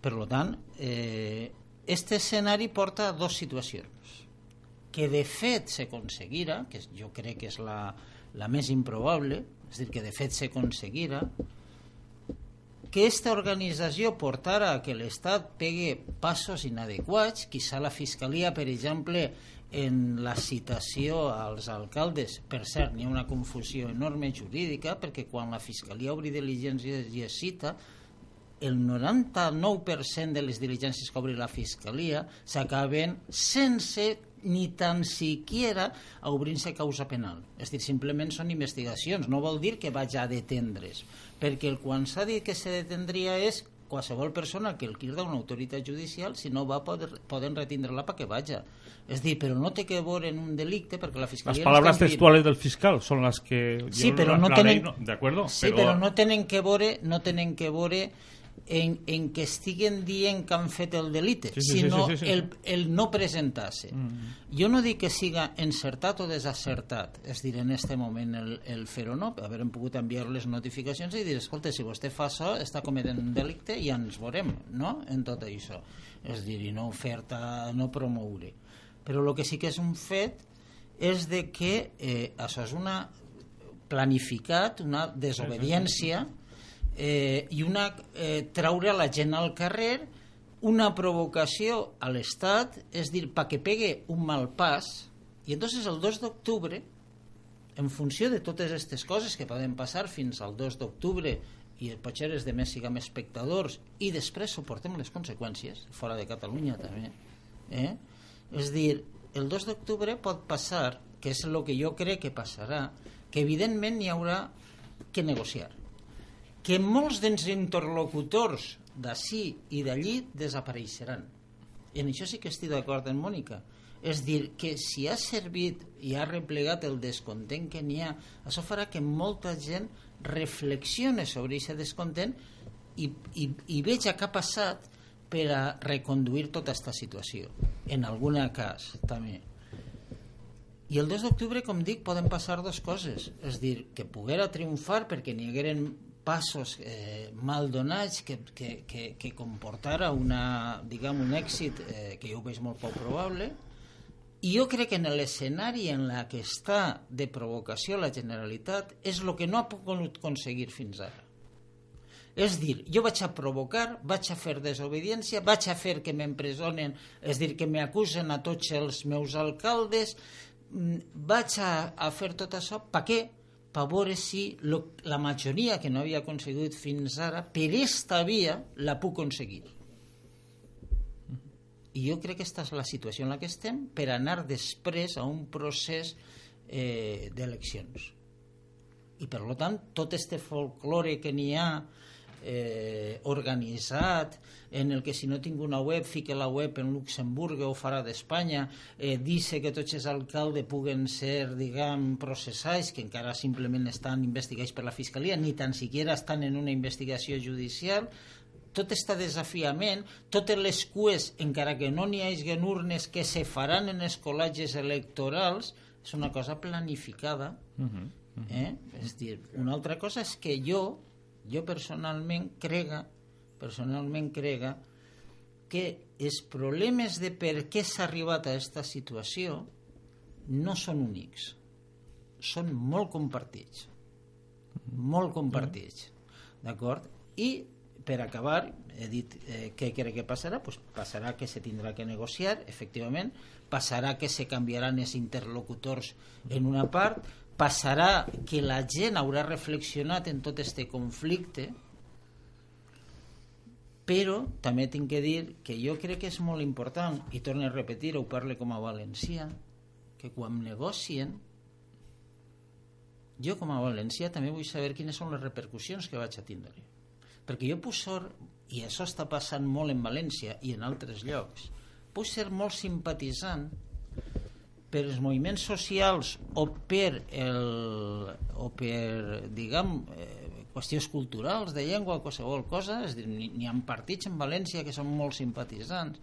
Per lo tant, eh, este escenari porta a dos situacions que de fet s'aconseguirà, que jo crec que és la, la més improbable, és a dir, que de fet s'aconseguirà, que aquesta organització portara a que l'Estat pegue passos inadequats, quizà la Fiscalia, per exemple, en la citació als alcaldes, per cert, n'hi ha una confusió enorme jurídica, perquè quan la Fiscalia obri diligències i es cita, el 99% de les diligències que obri la Fiscalia s'acaben sense ni tan siquiera obrint-se causa penal. És dir, simplement són investigacions. No vol dir que vaig a detendre's, perquè el quan s'ha dit que se detendria és qualsevol persona que el crida una autoritat judicial, si no va, poder, poden retindre-la perquè vaja. És dir, però no té que veure en un delicte perquè la Fiscalia... palabras no està textuales del fiscal son las que... Sí, però no tenen... no- Sí, però... no tenen que veure, no tenen que veure en, en que estiguen dient que han fet el delicte, Sí, sí, sí, sinó sí, sí, sí. El, el no presentar-se. Mm. Jo no dic que siga encertat o desacertat, és dir, en este moment el, el fer o no, haver pogut enviar les notificacions i dir, escolta, si vostè fa això, està cometent un delicte i ja ens veurem, no?, en tot això. És dir, i no oferta, no promoure. Però el que sí que és un fet és de que eh, això és una planificat, una desobediència eh, i una eh, traure a la gent al carrer una provocació a l'Estat, és dir, perquè pegue un mal pas, i entonces el 2 d'octubre, en funció de totes aquestes coses que poden passar fins al 2 d'octubre i potser els demés siguem espectadors i després suportem les conseqüències, fora de Catalunya també, eh? és dir, el 2 d'octubre pot passar, que és el que jo crec que passarà, que evidentment hi haurà que negociar que molts dels interlocutors d'ací i d'allí desapareixeran. En això sí que estic d'acord amb Mònica. És dir, que si ha servit i ha replegat el descontent que n'hi ha, això farà que molta gent reflexione sobre aquest descontent i, i, i veja què ha passat per a reconduir tota aquesta situació. En algun cas, també. I el 2 d'octubre, com dic, poden passar dues coses. És dir, que poguera triomfar perquè n'hi hagueren passos eh, mal donats que, que, que, que comportara una, diguem, un èxit eh, que jo veig molt poc probable i jo crec que en l'escenari en la que està de provocació la Generalitat és el que no ha pogut aconseguir fins ara. És dir, jo vaig a provocar, vaig a fer desobediència, vaig a fer que m'empresonen, és dir, que m'acusen a tots els meus alcaldes, mm, vaig a, a fer tot això, per què? Per veure si lo, la majoria que no havia aconseguit fins ara, per esta via la puc aconseguir. I jo crec que aquesta és la situació en la que estem per anar després a un procés eh, d'eleccions. I per tant, tot este folklore que n'hi ha eh, organitzat en el que si no tinc una web fique la web en Luxemburg o farà d'Espanya eh, dice que tots els alcaldes puguen ser diguem processats que encara simplement estan investigats per la Fiscalia ni tan siquiera estan en una investigació judicial tot este desafiament, totes les cues, encara que no n'hi hagi urnes que se faran en els col·legis electorals, és una cosa planificada. Uh -huh, uh -huh. Eh? És dir, una altra cosa és que jo jo personalment crega personalment crega que els problemes de per què s'ha arribat a aquesta situació no són únics són molt compartits molt compartits d'acord? i per acabar he dit eh, què crec que passarà pues passarà que se tindrà que negociar efectivament, passarà que se canviaran els interlocutors en una part passarà que la gent haurà reflexionat en tot este conflicte però també tinc que dir que jo crec que és molt important i torno a repetir, ho parle com a valencià que quan negocien jo com a valencià també vull saber quines són les repercussions que vaig a tindre. Perquè jo puc ser i això està passant molt en València i en altres llocs puc ser molt simpatitzant per els moviments socials o per, el, o per diguem, eh, qüestions culturals, de llengua, qualsevol cosa, és dir, n'hi ha partits en València que són molt simpatitzants,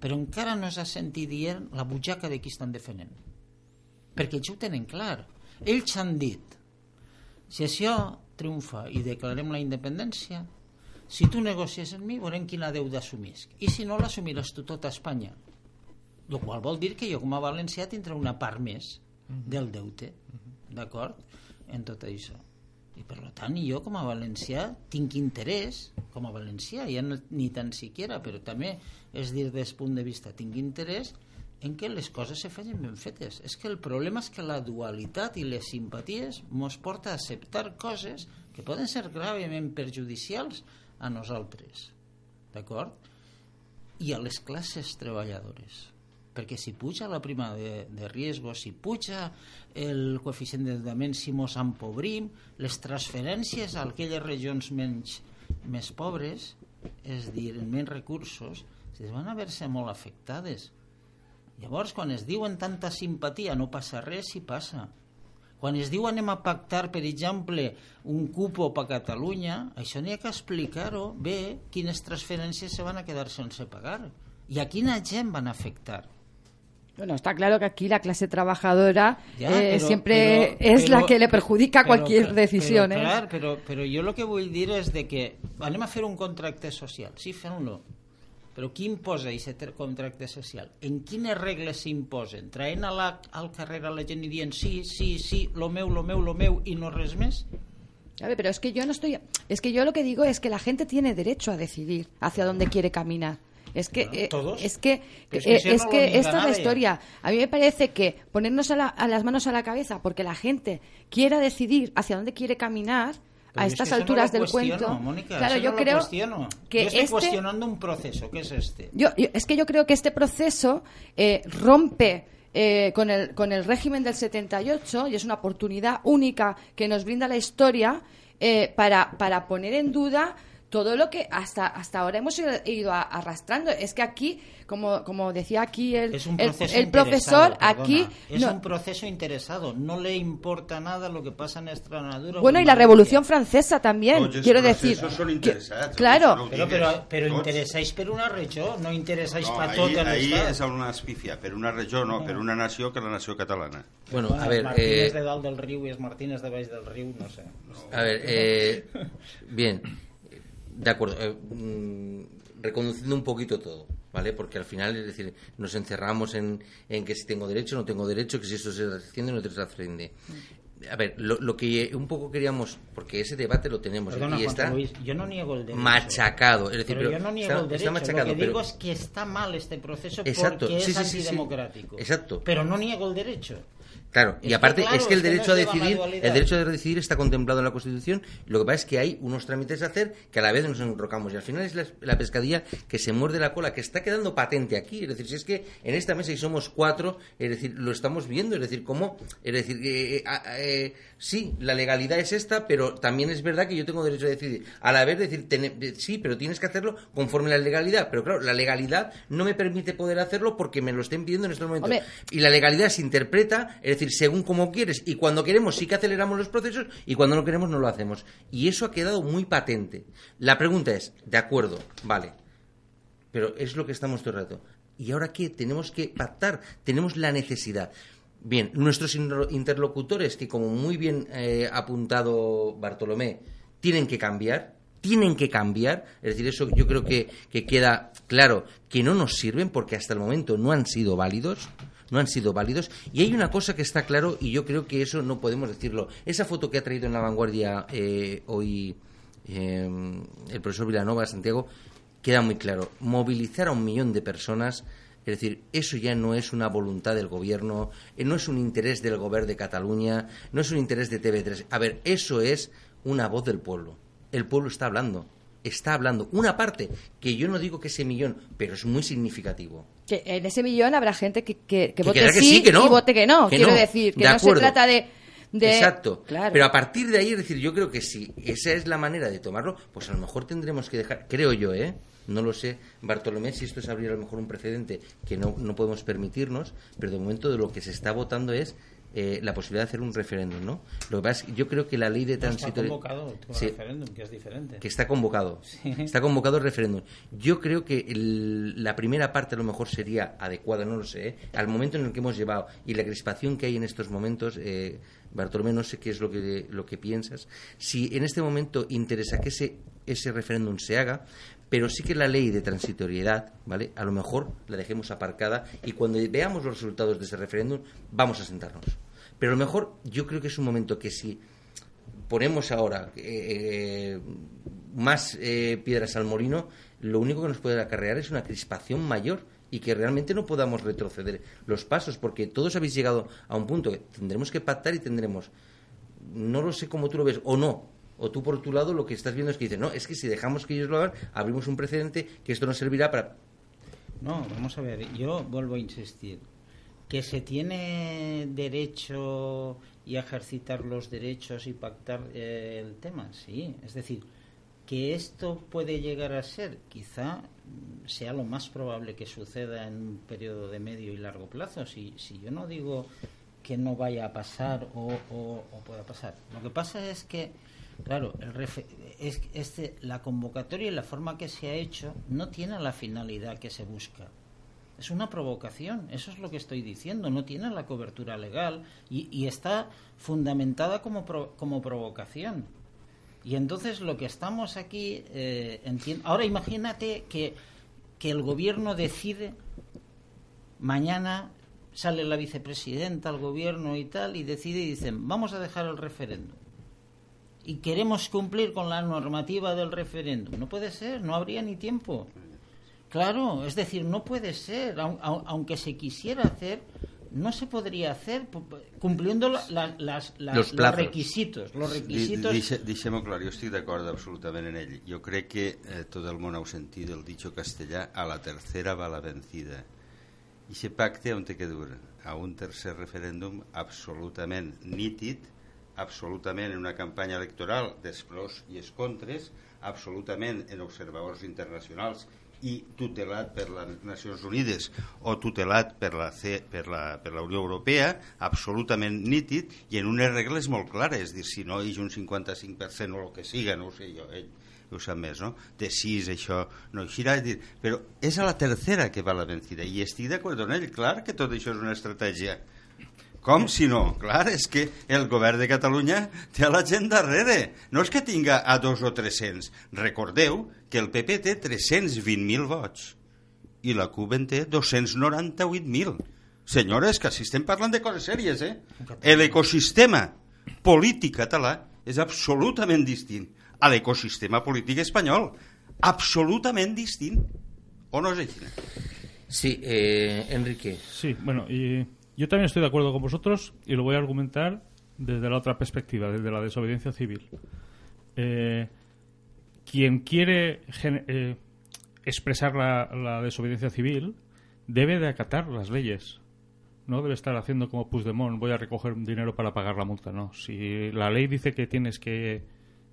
però encara no s'ha sentit dient la butxaca de qui estan defendent. Perquè ells ho tenen clar. Ells han dit, si això triomfa i declarem la independència, si tu negocies amb mi, veurem quina deu d'assumir. I si no, l'assumiràs tu tot a Espanya el qual vol dir que jo com a valencià tindré una part més del deute d'acord? en tot això. I per tant jo com a valencià tinc interès com a valencià ja no, ni tan siquiera però també és dir des punt de vista tinc interès en que les coses se facin ben fetes. És que el problema és que la dualitat i les simpaties mos porta a acceptar coses que poden ser gravament perjudicials a nosaltres d'acord? i a les classes treballadores perquè si puja la prima de, de riesgo, si puja el coeficient d'endeutament, si mos empobrim, les transferències a aquelles regions menys, més pobres, és dir, en menys recursos, es van a veure-se molt afectades. Llavors, quan es diuen tanta simpatia, no passa res si passa. Quan es diu anem a pactar, per exemple, un cupo per Catalunya, això n'hi ha que explicar-ho bé quines transferències se van a quedar sense pagar i a quina gent van afectar. Bueno, está claro que aquí la clase trabajadora ya, eh, pero, siempre pero, es pero, la que le perjudica cualquier decisión. Pero, ¿eh? clar, però, però jo el que vull dir és de que anem a fer un contracte social, sí, fem-lo, però qui imposa aquest contracte social? En quines regles s'imposen? Traient a la, al carrer a la gent i dient sí, sí, sí, lo meu, lo meu, lo meu i no res més? A ver, pero es que yo no estoy... Es que yo lo que digo es que la gente tiene derecho a decidir hacia dónde quiere caminar. Es que, eh, es que, eh, es que esta es la historia. A mí me parece que ponernos a, la- a las manos a la cabeza porque la gente quiera decidir hacia dónde quiere caminar Pero a es estas alturas no del cuento. Mónica, claro, yo no creo cuestiono. que yo estoy este cuestionando un proceso, ¿qué es este? yo, yo- es que yo creo que este proceso eh, rompe eh, con, el, con el régimen del 78 y es una oportunidad única que nos brinda la historia eh, para, para poner en duda todo lo que hasta, hasta ahora hemos ido, arrastrando. Es que aquí, como, como decía aquí el, Es un el- proceso el profesor, perdona. aquí... Es no- un proceso interesado, no le importa nada lo que pasa en Extremadura. bueno, en y la. Revolución Francesa también, els quiero decir. són que- claro, no però, però Tots. interessáis per una regió, no interessáis No, per ahí, tot ahí és on es pifia, per una regió no, per una nació que la nació catalana. Bueno, a ver, Martínez eh, de dalt del riu i els Martínez de baix del riu, no sé. A ver, eh, bien, de acuerdo. eh, mm, reconduciendo un poquito todo, ¿vale? Porque al final, es decir, nos encerramos en, en que si tengo derecho, no tengo derecho, que si esto se haciendo, no se haciende. A ver, lo, lo que un poco queríamos, porque ese debate lo tenemos Perdona, y está Luis, yo no niego el derecho. machacado. Es decir, Pero yo no niego está, el derecho. está machacado, lo que pero digo es que está mal este proceso Exacto, porque sí, es sí. antidemocrático. Exacto. Pero no niego el derecho. Claro, y Es que, aparte claro, es que el es que derecho a decidir, el derecho de decidir está contemplado en la Constitución. Lo que pasa es que hay unos trámites a hacer que a la vez nos enrocamos y al final es la, la pescadilla que se muerde la cola, que está quedando patente aquí. Es decir, si es que en esta mesa y somos cuatro, es decir, lo estamos viendo. Es decir, cómo, es decir, que, eh, a- eh, sí, la legalidad es esta, pero también es verdad que yo tengo derecho a decidir. A la vez decir, de- sí, pero tienes que hacerlo conforme a la legalidad. Pero claro, la legalidad no me permite poder hacerlo porque me lo estén pidiendo en estos momentos. Hombre. Y la legalidad se interpreta, es decir, según como quieres. Y cuando queremos sí que aceleramos los procesos y cuando no queremos no lo hacemos. Y eso ha quedado muy patente. La pregunta es, de acuerdo, vale. Pero es lo que estamos todo el rato. ¿Y ahora qué? Tenemos que pactar, tenemos la necesidad. Bien, nuestros interlocutores, que como muy bien eh, ha apuntado Bartolomé, tienen que cambiar, tienen que cambiar, es decir, eso yo creo que, que queda claro que no nos sirven porque hasta el momento no han sido válidos, no han sido válidos. Y hay una cosa que está claro y yo creo que eso no podemos decirlo. Esa foto que ha traído en la vanguardia eh, hoy eh, el profesor Vilanova, Santiago, queda muy claro. Movilizar a un millón de personas, es decir, eso ya no es una voluntad del gobierno, eh, no es un interés del gobierno de Cataluña, no es un interés de TV3. A ver, eso es una voz del pueblo. El pueblo está hablando. Está hablando. Una parte, que yo no digo que ese millón, pero es muy significativo. Que en ese millón habrá gente que, que, que Que vote sí, sí, que no. y vote que no. Quiero no. decir, que De no se trata de... de- Exacto. Claro. Pero a partir de ahí, es decir, yo creo que si esa es la manera de tomarlo, pues a lo mejor tendremos que dejar, creo yo, ¿eh? No lo sé, Bartolomé, si esto es abrir a lo mejor un precedente que no, no podemos permitirnos, pero de momento de lo que se está votando es eh, la posibilidad de hacer un referéndum, ¿no? Lo que pasa es que yo creo que la ley de No está convocado tu Sí, referéndum, que es diferente. que está convocado. Está convocado el referéndum. Yo creo que el- la primera parte a lo mejor sería adecuada, no lo sé, ¿eh? al momento en el que hemos llevado y la crispación que hay en estos momentos, eh, Bartolomé, no sé qué es lo que, lo que piensas, si en este momento interesa que ese, ese referéndum se haga, pero sí que la ley de transitoriedad, ¿vale? A lo mejor la dejemos aparcada y cuando veamos los resultados de ese referéndum vamos a sentarnos. Pero a lo mejor yo creo que es un momento que si ponemos ahora eh, más eh, piedras al molino, lo único que nos puede acarrear es una crispación mayor y que realmente no podamos retroceder los pasos, porque todos habéis llegado a un punto que tendremos que pactar y tendremos, no lo sé cómo tú lo ves, o no, o tú por tu lado lo que estás viendo es que dices, no, es que si dejamos que ellos lo hagan, abrimos un precedente que esto nos servirá para... No, vamos a ver, yo vuelvo a insistir. Que se tiene derecho y ejercitar los derechos y pactar eh, el tema, sí. Es decir, que esto puede llegar a ser, quizá sea lo más probable que suceda en un periodo de medio y largo plazo. Si, si yo no digo que no vaya a pasar o, o- o pueda pasar. Lo que pasa es que, claro, el refe- es, este, la convocatoria y la forma que se ha hecho no tiene la finalidad que se busca. Es una provocación, eso es lo que estoy diciendo, no tiene la cobertura legal y, y está fundamentada como, pro- como provocación. Y entonces lo que estamos aquí, eh, ahora imagínate que, que el gobierno decide, mañana sale la vicepresidenta al gobierno y tal, y decide y dicen, vamos a dejar el referéndum. Y queremos cumplir con la normativa del referéndum. No puede ser, no habría ni tiempo. Claro, es decir, no puede ser, au- au- aunque se quisiera hacer, no se podría hacer cumpliendo la- la- las, la- Los plazos. requisitos. Los requisitos. Deixa- Deixem-ho clar, jo estic d'acord absolutament en ell. Jo crec que eh, tot el món ha sentit el dicho castellà a la tercera va la vencida. I aquest pacte on té que dur? A un tercer referèndum absolutament nítid, absolutament en una campanya electoral dels pros i els contres, absolutament en observadors internacionals i tutelat per les Nacions Unides o tutelat per la, C, per la, per la Unió Europea, absolutament nítid i en unes regles molt clares, és dir, si no ha un 55% o el que siga, no ho sé jo, ell ho sap més, no? De 6 això no eixirà, és dir, però és a la tercera que va la vencida i estic d'acord amb ell, clar que tot això és una estratègia com si no? Clar, és que el govern de Catalunya té a la gent darrere. No és que tinga a dos o 300. Recordeu que el PP té 320.000 vots i la CUP en té 298.000. Senyores, que si estem parlant de coses sèries, eh? L'ecosistema polític català és absolutament distint a l'ecosistema polític espanyol. Absolutament distint. O no és així? Sí, eh, Enrique. Sí, bueno, y Yo también estoy de acuerdo con vosotros y lo voy a argumentar desde la otra perspectiva, desde la desobediencia civil. Eh, quien quiere eh, expresar la, desobediencia civil debe de acatar las leyes. No debe estar haciendo como Puigdemont, voy a recoger dinero para pagar la multa. No, si la ley dice que tienes que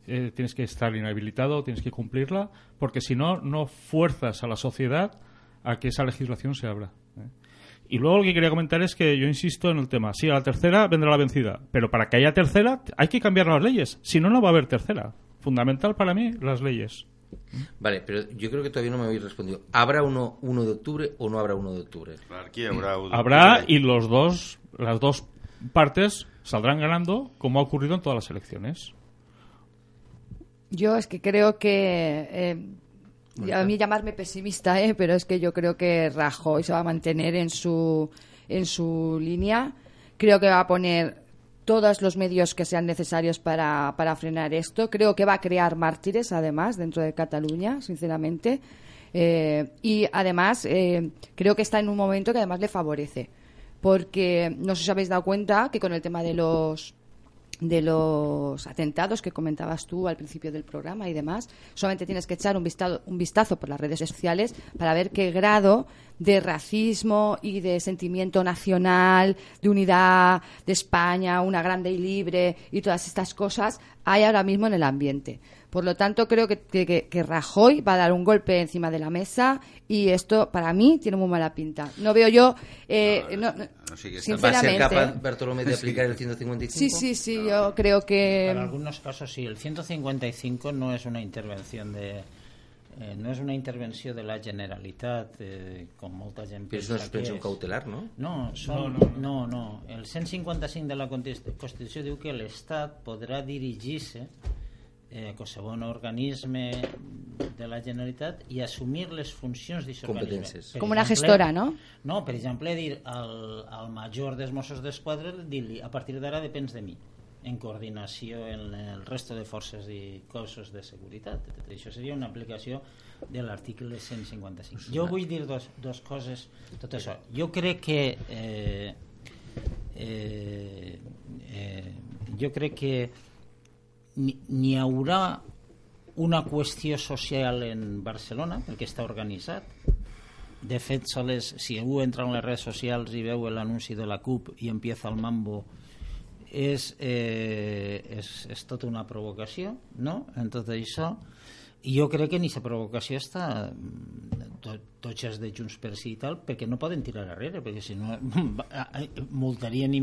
eh, tienes que estar inhabilitado, tienes que cumplirla, porque si no, no fuerzas a la sociedad a que esa legislación se abra. Y luego lo que quería comentar es que yo insisto en el tema. Sí, a la tercera vendrá la vencida, pero para que haya tercera hay que cambiar las leyes. Si no, no va a haber tercera. Fundamental para mí, las leyes. Vale, pero yo creo que todavía no me habéis respondido. ¿Habrá uno 1 de octubre o no habrá 1 de octubre? habrá, habrá y los dos, las dos partes saldrán ganando, como ha ocurrido en todas las elecciones. Yo es que creo que eh, a mí llamarme pesimista, ¿eh? pero es que yo creo que Rajoy se va a mantener en su en su línea. Creo que va a poner todos los medios que sean necesarios para, para frenar esto. Creo que va a crear mártires, además, dentro de Cataluña, sinceramente. Eh, y además, eh, creo que está en un momento que además le favorece. Porque no sé si habéis dado cuenta que con el tema de los de los atentados que comentabas tú al principio del programa y demás, solamente tienes que echar un vistazo, un vistazo por las redes sociales para ver qué grado de racismo y de sentimiento nacional, de unidad de España, una grande y libre y todas estas cosas hay ahora mismo en el ambiente. Por lo tanto, creo que, que, Rajoy va a dar un golpe encima de la mesa y esto, para mí, tiene muy mala pinta. No veo yo... Eh, no, ¿Va a ser capaz Bartolomé de aplicar el 155? Sí, sí, sí, yo creo que... En algunos casos sí. El 155 no es una intervención de... Eh, no és una intervenció de la Generalitat eh, com molta gent pensa Però és una cautelar, no? No, són, no, no, no, no. El 155 de la Constitució diu que l'Estat podrà dirigir-se eh, qualsevol organisme de la Generalitat i assumir les funcions d'aquest organisme. Com una gestora, no? No, per exemple, dir al, al major dels Mossos d'Esquadra, dir-li, a partir d'ara depens de mi en coordinació amb el resto de forces i cossos de seguretat. Això seria una aplicació de l'article 155. Jo vull dir dos, dos coses, tot això. Jo crec que eh, eh, eh, jo crec que n'hi haurà una qüestió social en Barcelona, perquè està organitzat. De fet, soles, si algú entra en les redes socials i veu l'anunci de la CUP i empieza el mambo, és, eh, és, és tota una provocació, no?, en tot això. I jo crec que ni aquesta provocació està tots de Junts per si i tal, perquè no poden tirar darrere, perquè si no multarien i,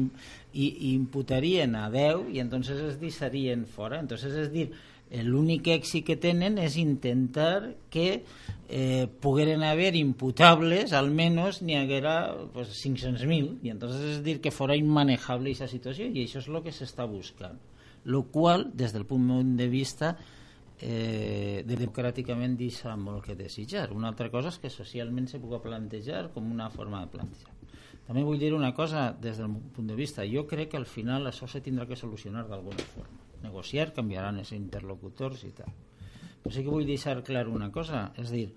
i, i imputarien a 10 i entonces es deixarien fora. Entonces és dir, l'únic èxit que tenen és intentar que eh, pogueren haver imputables, almenys n'hi haguera pues, 500.000, i entonces és dir que fora inmanejable aquesta situació, i això és el que s'està buscant. Lo qual, des del punt de vista eh, democràticament deixa molt que desitjar. Una altra cosa és que socialment se pugui plantejar com una forma de plantejar. També vull dir una cosa des del punt de vista. Jo crec que al final això se tindrà que solucionar d'alguna forma. Negociar, canviaran els interlocutors i tal. Però sí que vull deixar clar una cosa, és dir,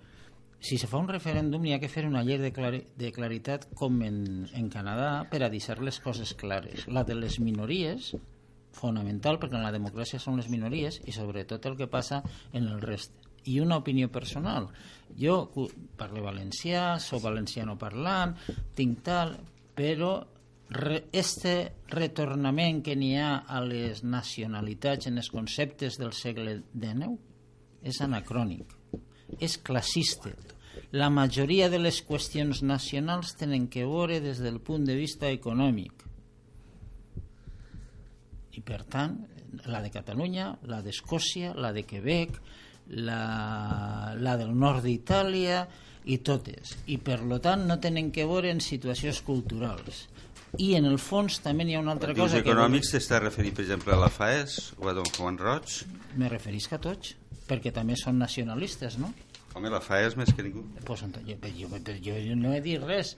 si se fa un referèndum hi ha que fer una llei de, clari de claritat com en, en Canadà per a deixar les coses clares. La de les minories fonamental perquè en la democràcia són les minories i sobretot el que passa en el rest. I una opinió personal. Jo parlo valencià soc valenciano parlant tinc tal però este retornament que n'hi ha a les nacionalitats en els conceptes del segle XIX és anacrònic és classista. La majoria de les qüestions nacionals tenen que veure des del punt de vista econòmic i per tant la de Catalunya, la d'Escòcia, la de Quebec, la, la del nord d'Itàlia i totes. I per lo tant no tenen que veure en situacions culturals. I en el fons també hi ha una altra cosa... Els econòmics que... t'està referint, per exemple, a la FAES o a Don Juan Roig? Me referisc a tots, perquè també són nacionalistes, no? Home, la FAES més que ningú. Pues, jo, jo, jo, jo no he dit res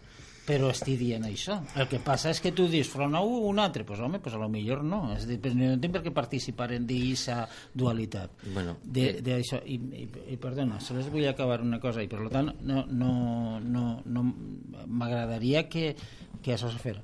però estic dient això. El que passa és que tu dius front a un un altre, pues, home, pues a lo millor no. És dir, no tinc per què participar en d'aquesta dualitat. Bueno, de, eh... de això. I, i, I, perdona, sols vull acabar una cosa, i per tant no, no, no, no m'agradaria que, que això se fera.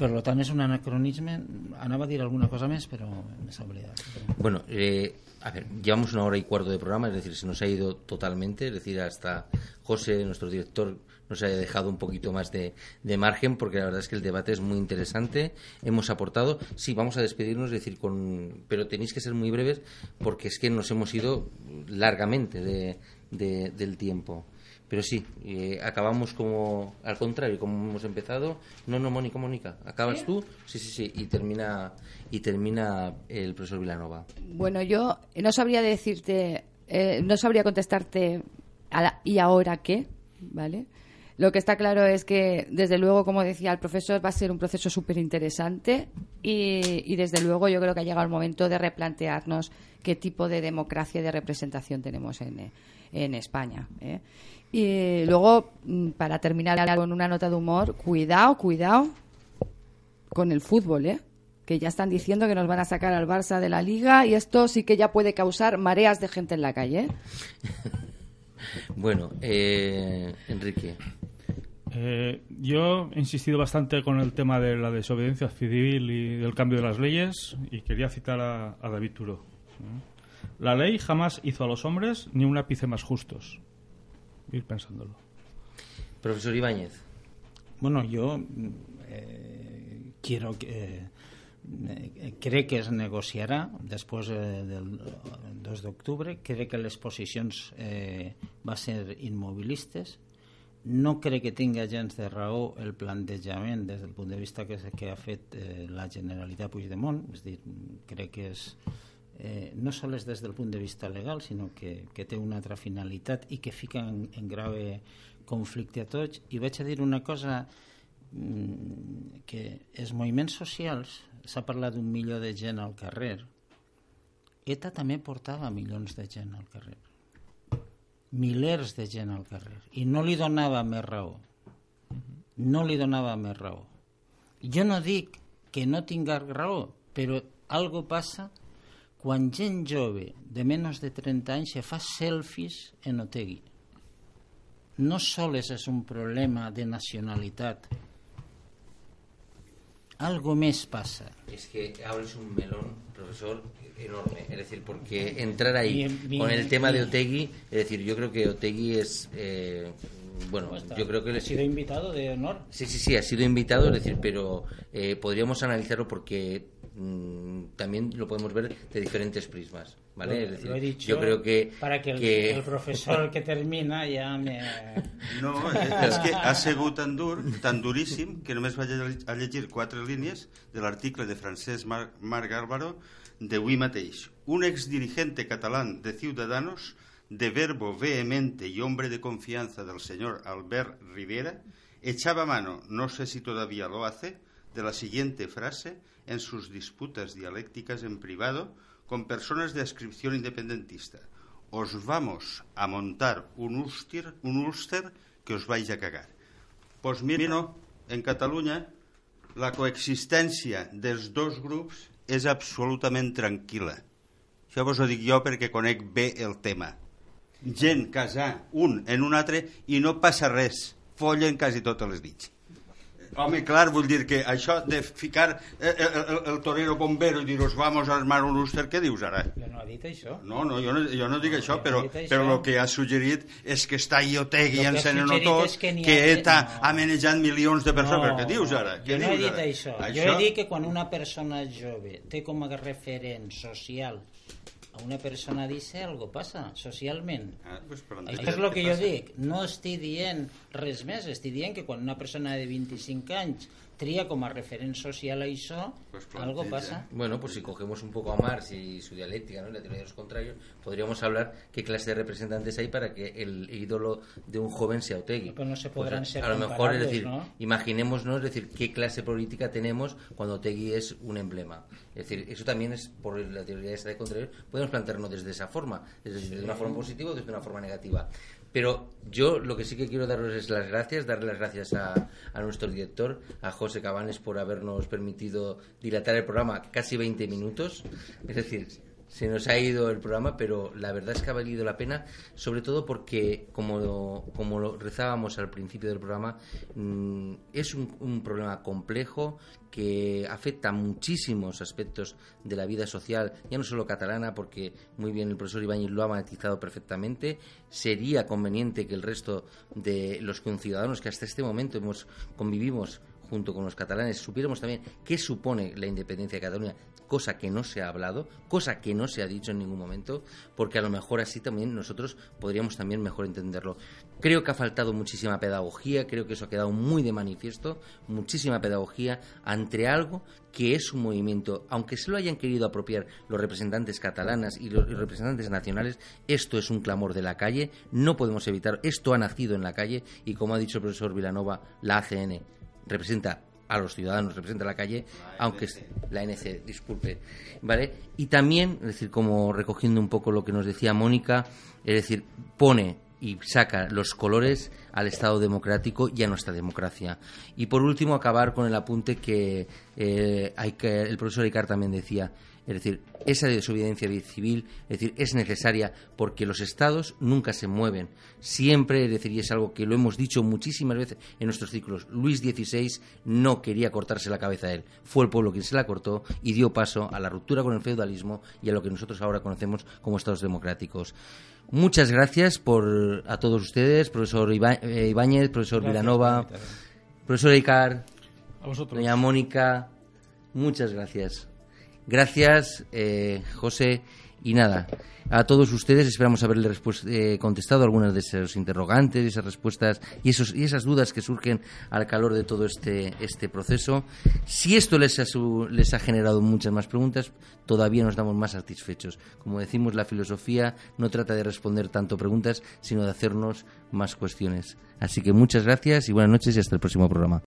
Per tant, és un anacronisme. Anava a dir alguna cosa més, però me s'ha oblidat. Bueno, eh, a ver, llevamos una hora y cuarto de programa, es decir, se nos ha ido totalmente, es decir, hasta José, nuestro director, nos ha dejado un poquito más de, de, margen, porque la verdad es que el debate es muy interesante. Hemos aportado, sí, vamos a despedirnos, es decir, con, pero tenéis que ser muy breves, porque es que nos hemos ido largamente de, de, del tiempo. Pero sí, eh, acabamos como al contrario, como hemos empezado. No, no, Mónica, Mónica, acabas tú, sí, sí, sí, y termina y termina el profesor Vilanova. Bueno, yo no sabría decirte, eh, no sabría contestarte a la, y ahora qué, ¿vale? Lo que está claro es que, desde luego, como decía el profesor, va a ser un proceso súper interesante y, desde luego, yo creo que ha llegado el momento de replantearnos qué tipo de democracia y de representación tenemos en, en España. ¿eh? Y luego, mm, para terminar con una nota de humor, cuidado, cuidado con el fútbol, ¿eh? que ya están diciendo que nos van a sacar al Barça de la liga y esto sí que ya puede causar mareas de gente en la calle. ¿eh? bueno, eh, Enrique. Eh, yo he insistido bastante con el tema de la desobediencia civil y del cambio de las leyes y quería citar a, a David Turo. La ley jamás hizo a los hombres ni un ápice más justos. Ir pensándolo. Profesor Ibáñez. Bueno, yo eh, quiero que. Eh, crec que es negociarà després eh, del 2 d'octubre. Crec que les posicions eh, va ser immobilistes. No crec que tinga gens de raó el plantejament des del punt de vista que, que ha fet eh, la Generalitat Puigdemont. És dir, crec que és eh, no sols des del punt de vista legal, sinó que, que té una altra finalitat i que fica en, en grave conflicte a tots. I vaig a dir una cosa mm, que els moviments socials s'ha parlat d'un milió de gent al carrer ETA també portava milions de gent al carrer milers de gent al carrer. I no li donava més raó. No li donava més raó. Jo no dic que no tinga raó però algo passa quan gent jove de menys de 30 anys se fa selfies en Otegui. No sols és un problema de nacionalitat algo més passa. Es que abres un melón, profesor, enorme. Es decir, porque entrar ahí bien, bien, con el tema bien. de Otegui, es decir, yo creo que Otegui es. Eh, bueno, yo creo que. ¿Ha sido invitado de honor? Sí, sí, sí, ha sido invitado, es decir, pero eh, podríamos analizarlo porque mmm, también lo podemos ver de diferentes prismas. ¿vale? Lo, es decir, lo he dicho yo creo que para que el, que... el profesor que termina ja me... No, és que ha sigut tan dur, tan duríssim, que només vaig a llegir quatre línies de l'article de Francesc Mar Marc Álvaro d'avui mateix. Un exdirigente catalán de Ciudadanos, de verbo vehemente y hombre de confianza del señor Albert Rivera, echaba mano, no sé si todavía lo hace, de la siguiente frase en sus disputas dialécticas en privado con personas de adscripción independentista. Os vamos a montar un Ulster, un Ulster que os vais a cagar. Pues mira, no, en Catalunya la coexistència dels dos grups és absolutament tranquil·la. Això vos ho dic jo perquè conec bé el tema. Gent casar un en un altre i no passa res. Follen quasi totes les nits. Home, clar, vull dir que això de ficar el, el, el torero bombero i dir-nos vamos a armar un úster, què dius ara? Jo no ha dit això. No, no, jo no, jo no dic això, no però, dit això. però el que ha suggerit és que està Iotegui que ha suggerit tot, que n'hi que ha- ETA no. ha manejat milions de persones. No, però què dius ara? Jo Què no he dius dit ara? això. Jo he dit que quan una persona jove té com a referent social a una persona dice algo passa socialment. Ah, pues Això és el que jo passa. dic. No estic dient res més, estic dient que quan una persona de 25 anys tria com a referent social a això, Pues algo passa. Bueno, pues si cogemos un poco a Marx y su dialéctica, ¿no? la teoría de los contrarios, podríamos hablar qué clase de representantes hay para que el ídolo de un joven sea Otegui. Pero no se podrán ser A lo mejor, es decir, ¿no? imaginemos, ¿no? Es decir, qué clase política tenemos cuando Otegui es un emblema. Es decir, eso también es por la teoría esa de contrarios, podemos plantearnos desde esa forma, desde, desde una forma positiva o desde una forma negativa. Pero yo lo que sí que quiero daros es las gracias, darle las gracias a, a nuestro director, a José Cabanes, por habernos permitido dilatar el programa casi 20 minutos. Es decir, se nos ha ido el programa, pero la verdad es que ha valido la pena, sobre todo porque, como, como lo rezábamos al principio del programa, mm, es un, problema complejo que afecta muchísimos aspectos de la vida social, ya no solo catalana, porque muy bien el profesor Ibáñez lo ha matizado perfectamente, sería conveniente que el resto de los conciudadanos que hasta este momento hemos convivimos junto con los catalanes, supiéramos también qué supone la independencia de Cataluña, cosa que no se ha hablado, cosa que no se ha dicho en ningún momento, porque a lo mejor así también nosotros podríamos también mejor entenderlo. Creo que ha faltado muchísima pedagogía, creo que eso ha quedado muy de manifiesto, muchísima pedagogía ante algo que es un movimiento, aunque se lo hayan querido apropiar los representantes catalanas y los representantes nacionales, esto es un clamor de la calle, no podemos evitar, esto ha nacido en la calle y como ha dicho el profesor Vilanova, la ACN representa a los ciudadanos, representa la calle, aunque la NC, disculpe, ¿vale? Y también, es decir, como recogiendo un poco lo que nos decía Mónica, es decir, pone y saca los colores al Estado democrático y a nuestra democracia. Y por último, acabar con el apunte que, eh, hay que el profesor Icar también decía, es decir, esa desobediencia civil, es decir, es necesaria porque los estados nunca se mueven. Siempre, es decir, y es algo que lo hemos dicho muchísimas veces en nuestros ciclos, Luis XVI no quería cortarse la cabeza a él. Fue el pueblo quien se la cortó y dio paso a la ruptura con el feudalismo y a lo que nosotros ahora conocemos como estados democráticos. Muchas gracias por a todos ustedes, profesor eh, Ibáñez, profesor Vilanova, profesor Icar, doña Mónica. Muchas gracias. Gracias, eh, José. Y nada, a todos ustedes esperamos haberle eh, contestado algunas de esos interrogantes, esas respuestas y, esas dudas que surgen al calor de todo este, este proceso. Si esto les ha generado muchas más preguntas, todavía nos damos más satisfechos. Como decimos, la filosofía no trata de responder tanto preguntas, sino de hacernos más cuestiones. Así que muchas gracias y buenas noches y hasta el próximo programa.